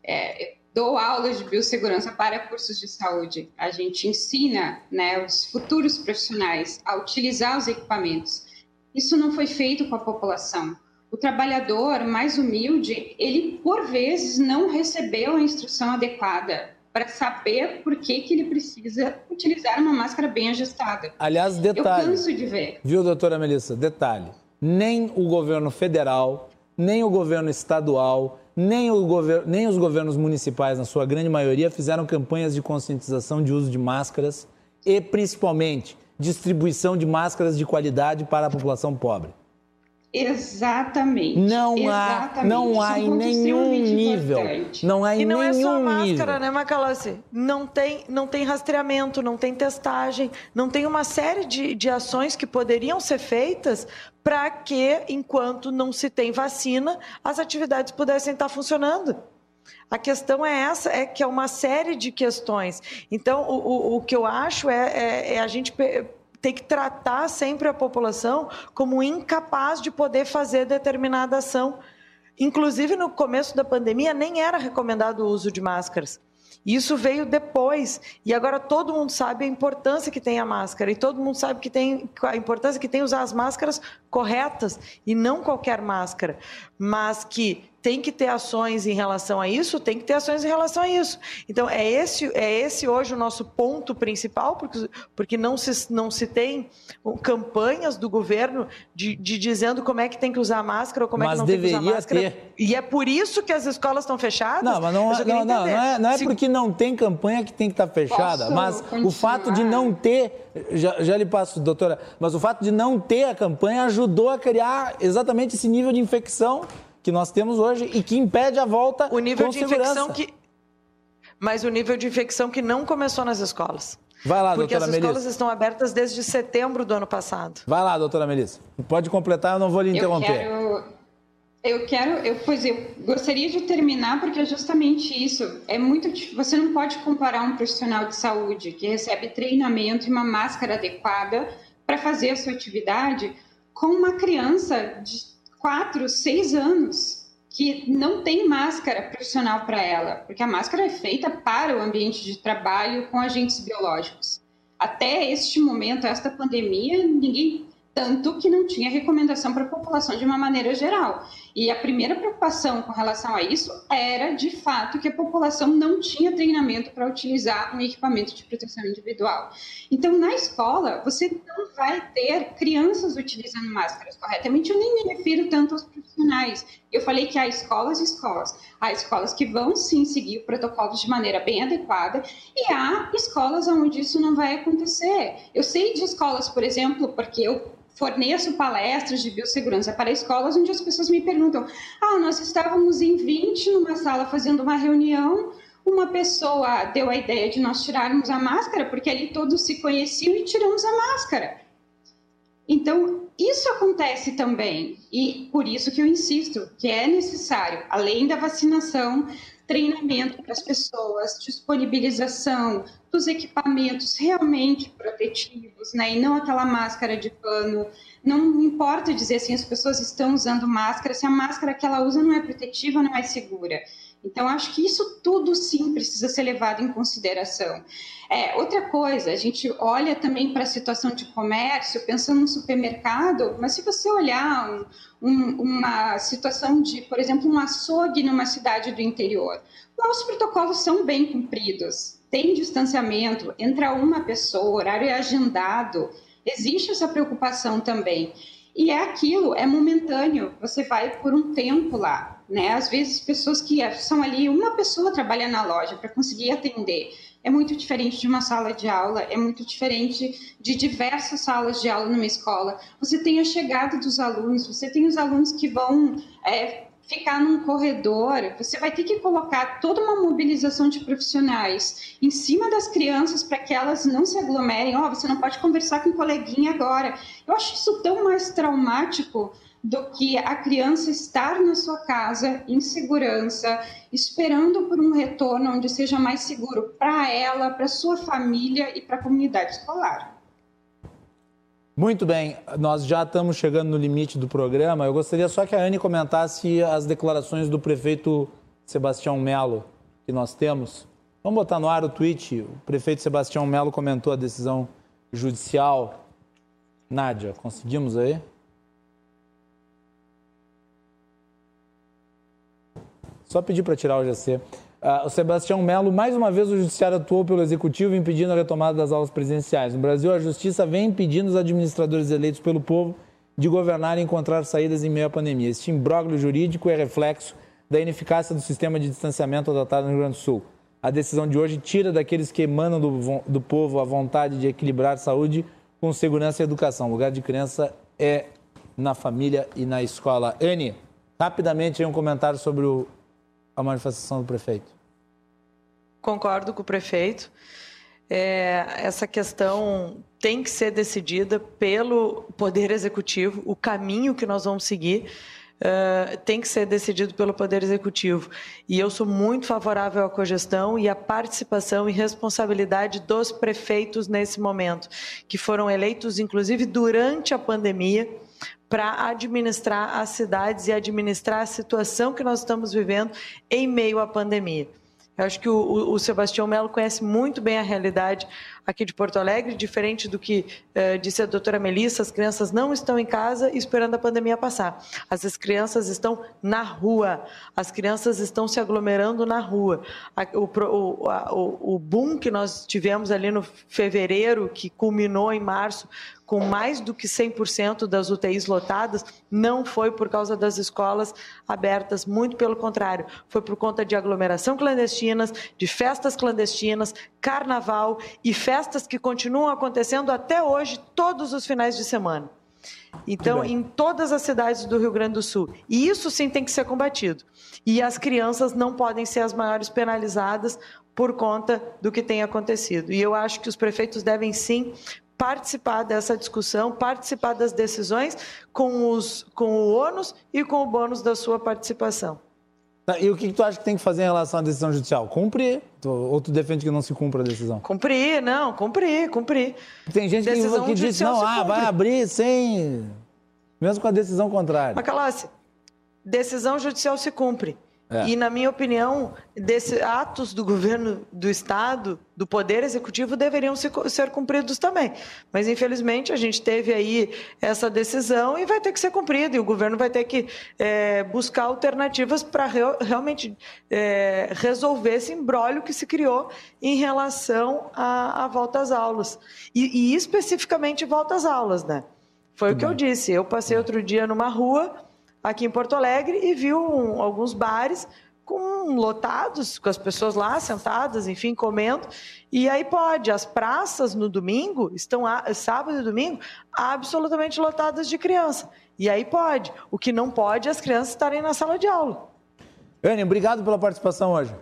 É, dou aulas de biossegurança para cursos de saúde. A gente ensina né, os futuros profissionais a utilizar os equipamentos. Isso não foi feito com a população. O trabalhador mais humilde, ele por vezes não recebeu a instrução adequada para saber por que, que ele precisa utilizar uma máscara bem ajustada. Aliás, detalhe. Eu canso de ver. Viu, doutora Melissa? Detalhe. Nem o governo federal, nem o governo estadual, nem, o nem os governos municipais, na sua grande maioria, fizeram campanhas de conscientização de uso de máscaras e, principalmente, distribuição de máscaras de qualidade para a população pobre. Exatamente. Não Exatamente. há, não há em nenhum nível. Não há em e não nenhum é só máscara, nível. né, Macalossi? Não tem, não tem rastreamento, não tem testagem, não tem uma série de, de ações que poderiam ser feitas para que, enquanto não se tem vacina, as atividades pudessem estar funcionando. A questão é essa, é que é uma série de questões. Então, o, o, o que eu acho é, é, é a gente tem que tratar sempre a população como incapaz de poder fazer determinada ação. Inclusive, no começo da pandemia, nem era recomendado o uso de máscaras. Isso veio depois. E agora todo mundo sabe a importância que tem a máscara. E todo mundo sabe que tem a importância que tem usar as máscaras corretas e não qualquer máscara. Mas que tem que ter ações em relação a isso, tem que ter ações em relação a isso. Então, é esse, é esse hoje o nosso ponto principal, porque, porque não, se, não se tem campanhas do governo de, de dizendo como é que tem que usar máscara ou como mas é que não tem que usar máscara. Ter. E é por isso que as escolas estão fechadas? Não, mas não, é, não, não, não, é, não é se... porque não tem campanha que tem que estar fechada, Posso mas continuar? o fato de não ter, já, já lhe passo, doutora, mas o fato de não ter a campanha ajudou a criar exatamente esse nível de infecção que nós temos hoje e que impede a volta o nível com de segurança. infecção que mas o nível de infecção que não começou nas escolas. Vai lá, Porque doutora as escolas estão abertas desde setembro do ano passado. Vai lá, doutora Melissa. Pode completar, eu não vou lhe interromper. Eu quero... Eu quero, eu, pois eu gostaria de terminar porque é justamente isso. É muito, você não pode comparar um profissional de saúde que recebe treinamento e uma máscara adequada para fazer a sua atividade com uma criança de quatro, seis anos que não tem máscara profissional para ela, porque a máscara é feita para o ambiente de trabalho com agentes biológicos. Até este momento, esta pandemia, ninguém tanto que não tinha recomendação para a população de uma maneira geral. E a primeira preocupação com relação a isso era, de fato, que a população não tinha treinamento para utilizar um equipamento de proteção individual. Então, na escola, você não vai ter crianças utilizando máscaras corretamente. Eu nem me refiro tanto aos profissionais. Eu falei que há escolas e escolas. Há escolas que vão sim seguir o protocolo de maneira bem adequada e há escolas onde isso não vai acontecer. Eu sei de escolas, por exemplo, porque eu forneço palestras de biossegurança para escolas onde as pessoas me perguntam: ah, nós estávamos em 20 numa sala fazendo uma reunião, uma pessoa deu a ideia de nós tirarmos a máscara, porque ali todos se conheciam e tiramos a máscara. Então, isso acontece também, e por isso que eu insisto que é necessário, além da vacinação, treinamento para as pessoas, disponibilização dos equipamentos realmente protetivos, né? E não aquela máscara de pano. Não importa dizer assim, as pessoas estão usando máscara, se a máscara que ela usa não é protetiva, não é segura. Então, acho que isso tudo sim precisa ser levado em consideração. É, outra coisa, a gente olha também para a situação de comércio, pensando no supermercado, mas se você olhar um, um, uma situação de, por exemplo, um açougue numa cidade do interior, os protocolos são bem cumpridos, tem distanciamento, entra uma pessoa, horário é agendado, existe essa preocupação também. E é aquilo, é momentâneo, você vai por um tempo lá né? Às vezes pessoas que são ali uma pessoa trabalha na loja para conseguir atender. É muito diferente de uma sala de aula, é muito diferente de diversas salas de aula numa escola. Você tem a chegada dos alunos, você tem os alunos que vão é, ficar num corredor, você vai ter que colocar toda uma mobilização de profissionais em cima das crianças para que elas não se aglomerem. Ó, oh, você não pode conversar com um coleguinha agora. Eu acho isso tão mais traumático do que a criança estar na sua casa em segurança, esperando por um retorno onde seja mais seguro para ela, para sua família e para a comunidade escolar. Muito bem, nós já estamos chegando no limite do programa. Eu gostaria só que a Anne comentasse as declarações do prefeito Sebastião Melo que nós temos. Vamos botar no ar o tweet. O prefeito Sebastião Melo comentou a decisão judicial. Nádia, conseguimos aí? Só pedir para tirar o GC. Uh, o Sebastião Melo, mais uma vez o judiciário atuou pelo executivo impedindo a retomada das aulas presenciais. No Brasil, a justiça vem impedindo os administradores eleitos pelo povo de governar e encontrar saídas em meio à pandemia. Este imbróglio jurídico é reflexo da ineficácia do sistema de distanciamento adotado no Rio Grande do Sul. A decisão de hoje tira daqueles que emanam do, do povo a vontade de equilibrar saúde com segurança e educação. O lugar de crença é na família e na escola. Anne, rapidamente um comentário sobre o a manifestação do prefeito? Concordo com o prefeito. É, essa questão tem que ser decidida pelo Poder Executivo, o caminho que nós vamos seguir. Uh, tem que ser decidido pelo Poder Executivo. E eu sou muito favorável à cogestão e à participação e responsabilidade dos prefeitos nesse momento, que foram eleitos, inclusive, durante a pandemia para administrar as cidades e administrar a situação que nós estamos vivendo em meio à pandemia. Eu acho que o, o Sebastião Melo conhece muito bem a realidade aqui de Porto Alegre, diferente do que eh, disse a doutora Melissa, as crianças não estão em casa esperando a pandemia passar. As crianças estão na rua, as crianças estão se aglomerando na rua. O, o, o, o boom que nós tivemos ali no fevereiro, que culminou em março, com mais do que 100% das UTIs lotadas, não foi por causa das escolas abertas, muito pelo contrário, foi por conta de aglomeração clandestinas, de festas clandestinas, carnaval e festas que continuam acontecendo até hoje, todos os finais de semana. Então, em todas as cidades do Rio Grande do Sul. E isso sim tem que ser combatido. E as crianças não podem ser as maiores penalizadas por conta do que tem acontecido. E eu acho que os prefeitos devem sim participar dessa discussão, participar das decisões com, os, com o ônus e com o bônus da sua participação. Tá, e o que tu acha que tem que fazer em relação à decisão judicial? Cumprir? Ou tu defende que não se cumpra a decisão? Cumprir, não, cumprir, cumprir. Tem gente decisão que, que diz, não, ah, vai abrir sem... Mesmo com a decisão contrária. Macalossi, decisão judicial se cumpre. É. E, na minha opinião, desses atos do governo do Estado, do Poder Executivo, deveriam ser cumpridos também. Mas, infelizmente, a gente teve aí essa decisão e vai ter que ser cumprida. E o governo vai ter que é, buscar alternativas para re realmente é, resolver esse embrólio que se criou em relação à, volta às aulas. E, e especificamente volta às aulas, né? Foi o que bem. eu disse. Eu passei outro dia numa rua aqui em Porto Alegre e viu um, alguns bares com lotados, com as pessoas lá sentadas, enfim, comendo. E aí pode, as praças no domingo estão sábado e domingo absolutamente lotadas de criança. E aí pode. O que não pode é as crianças estarem na sala de aula. Anne, obrigado pela participação hoje.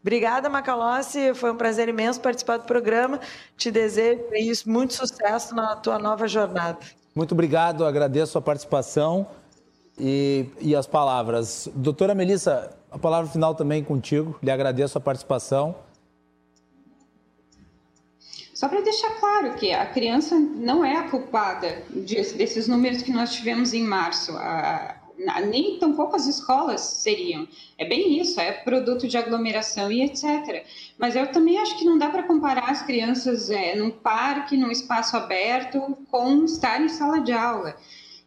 Obrigada, Macalossi. Foi um prazer imenso participar do programa. Te desejo muito sucesso na tua nova jornada. Muito obrigado, agradeço a participação e, e as palavras. Doutora Melissa, a palavra final também contigo, lhe agradeço a participação. Só para deixar claro que a criança não é a culpada desses números que nós tivemos em março. A, nem tão poucas escolas seriam. É bem isso, é produto de aglomeração e etc. Mas eu também acho que não dá para comparar as crianças é, num parque, num espaço aberto, com estar em sala de aula.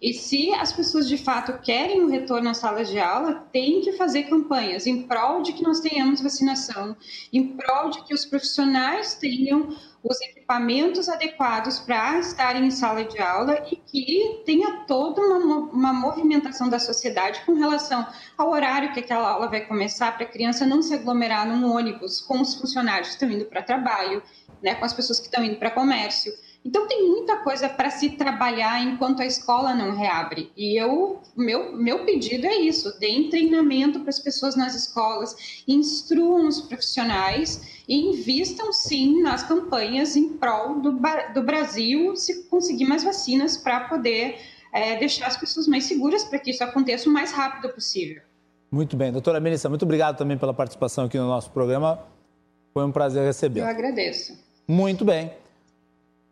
E se as pessoas de fato querem o retorno à sala de aula, tem que fazer campanhas em prol de que nós tenhamos vacinação, em prol de que os profissionais tenham os equipamentos adequados para estarem em sala de aula e que tenha toda uma, uma movimentação da sociedade com relação ao horário que aquela aula vai começar, para a criança não se aglomerar num ônibus com os funcionários que estão indo para trabalho, né, com as pessoas que estão indo para comércio. Então tem muita coisa para se trabalhar enquanto a escola não reabre. E eu, meu, meu pedido é isso: deem treinamento para as pessoas nas escolas, instruam os profissionais e invistam sim nas campanhas em prol do, do Brasil se conseguir mais vacinas para poder é, deixar as pessoas mais seguras para que isso aconteça o mais rápido possível. Muito bem, doutora Melissa, muito obrigado também pela participação aqui no nosso programa. Foi um prazer receber. Eu agradeço. Muito bem.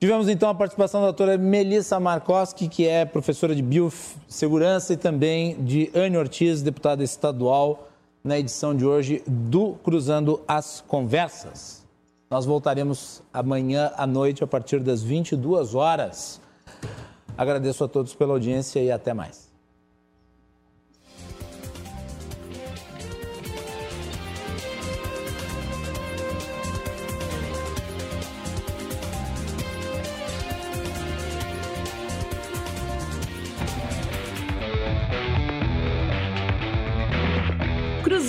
Tivemos então a participação da doutora Melissa Markowski, que é professora de biossegurança e também de Anne Ortiz, deputada estadual, na edição de hoje do Cruzando as Conversas. Nós voltaremos amanhã à noite a partir das 22 horas. Agradeço a todos pela audiência e até mais.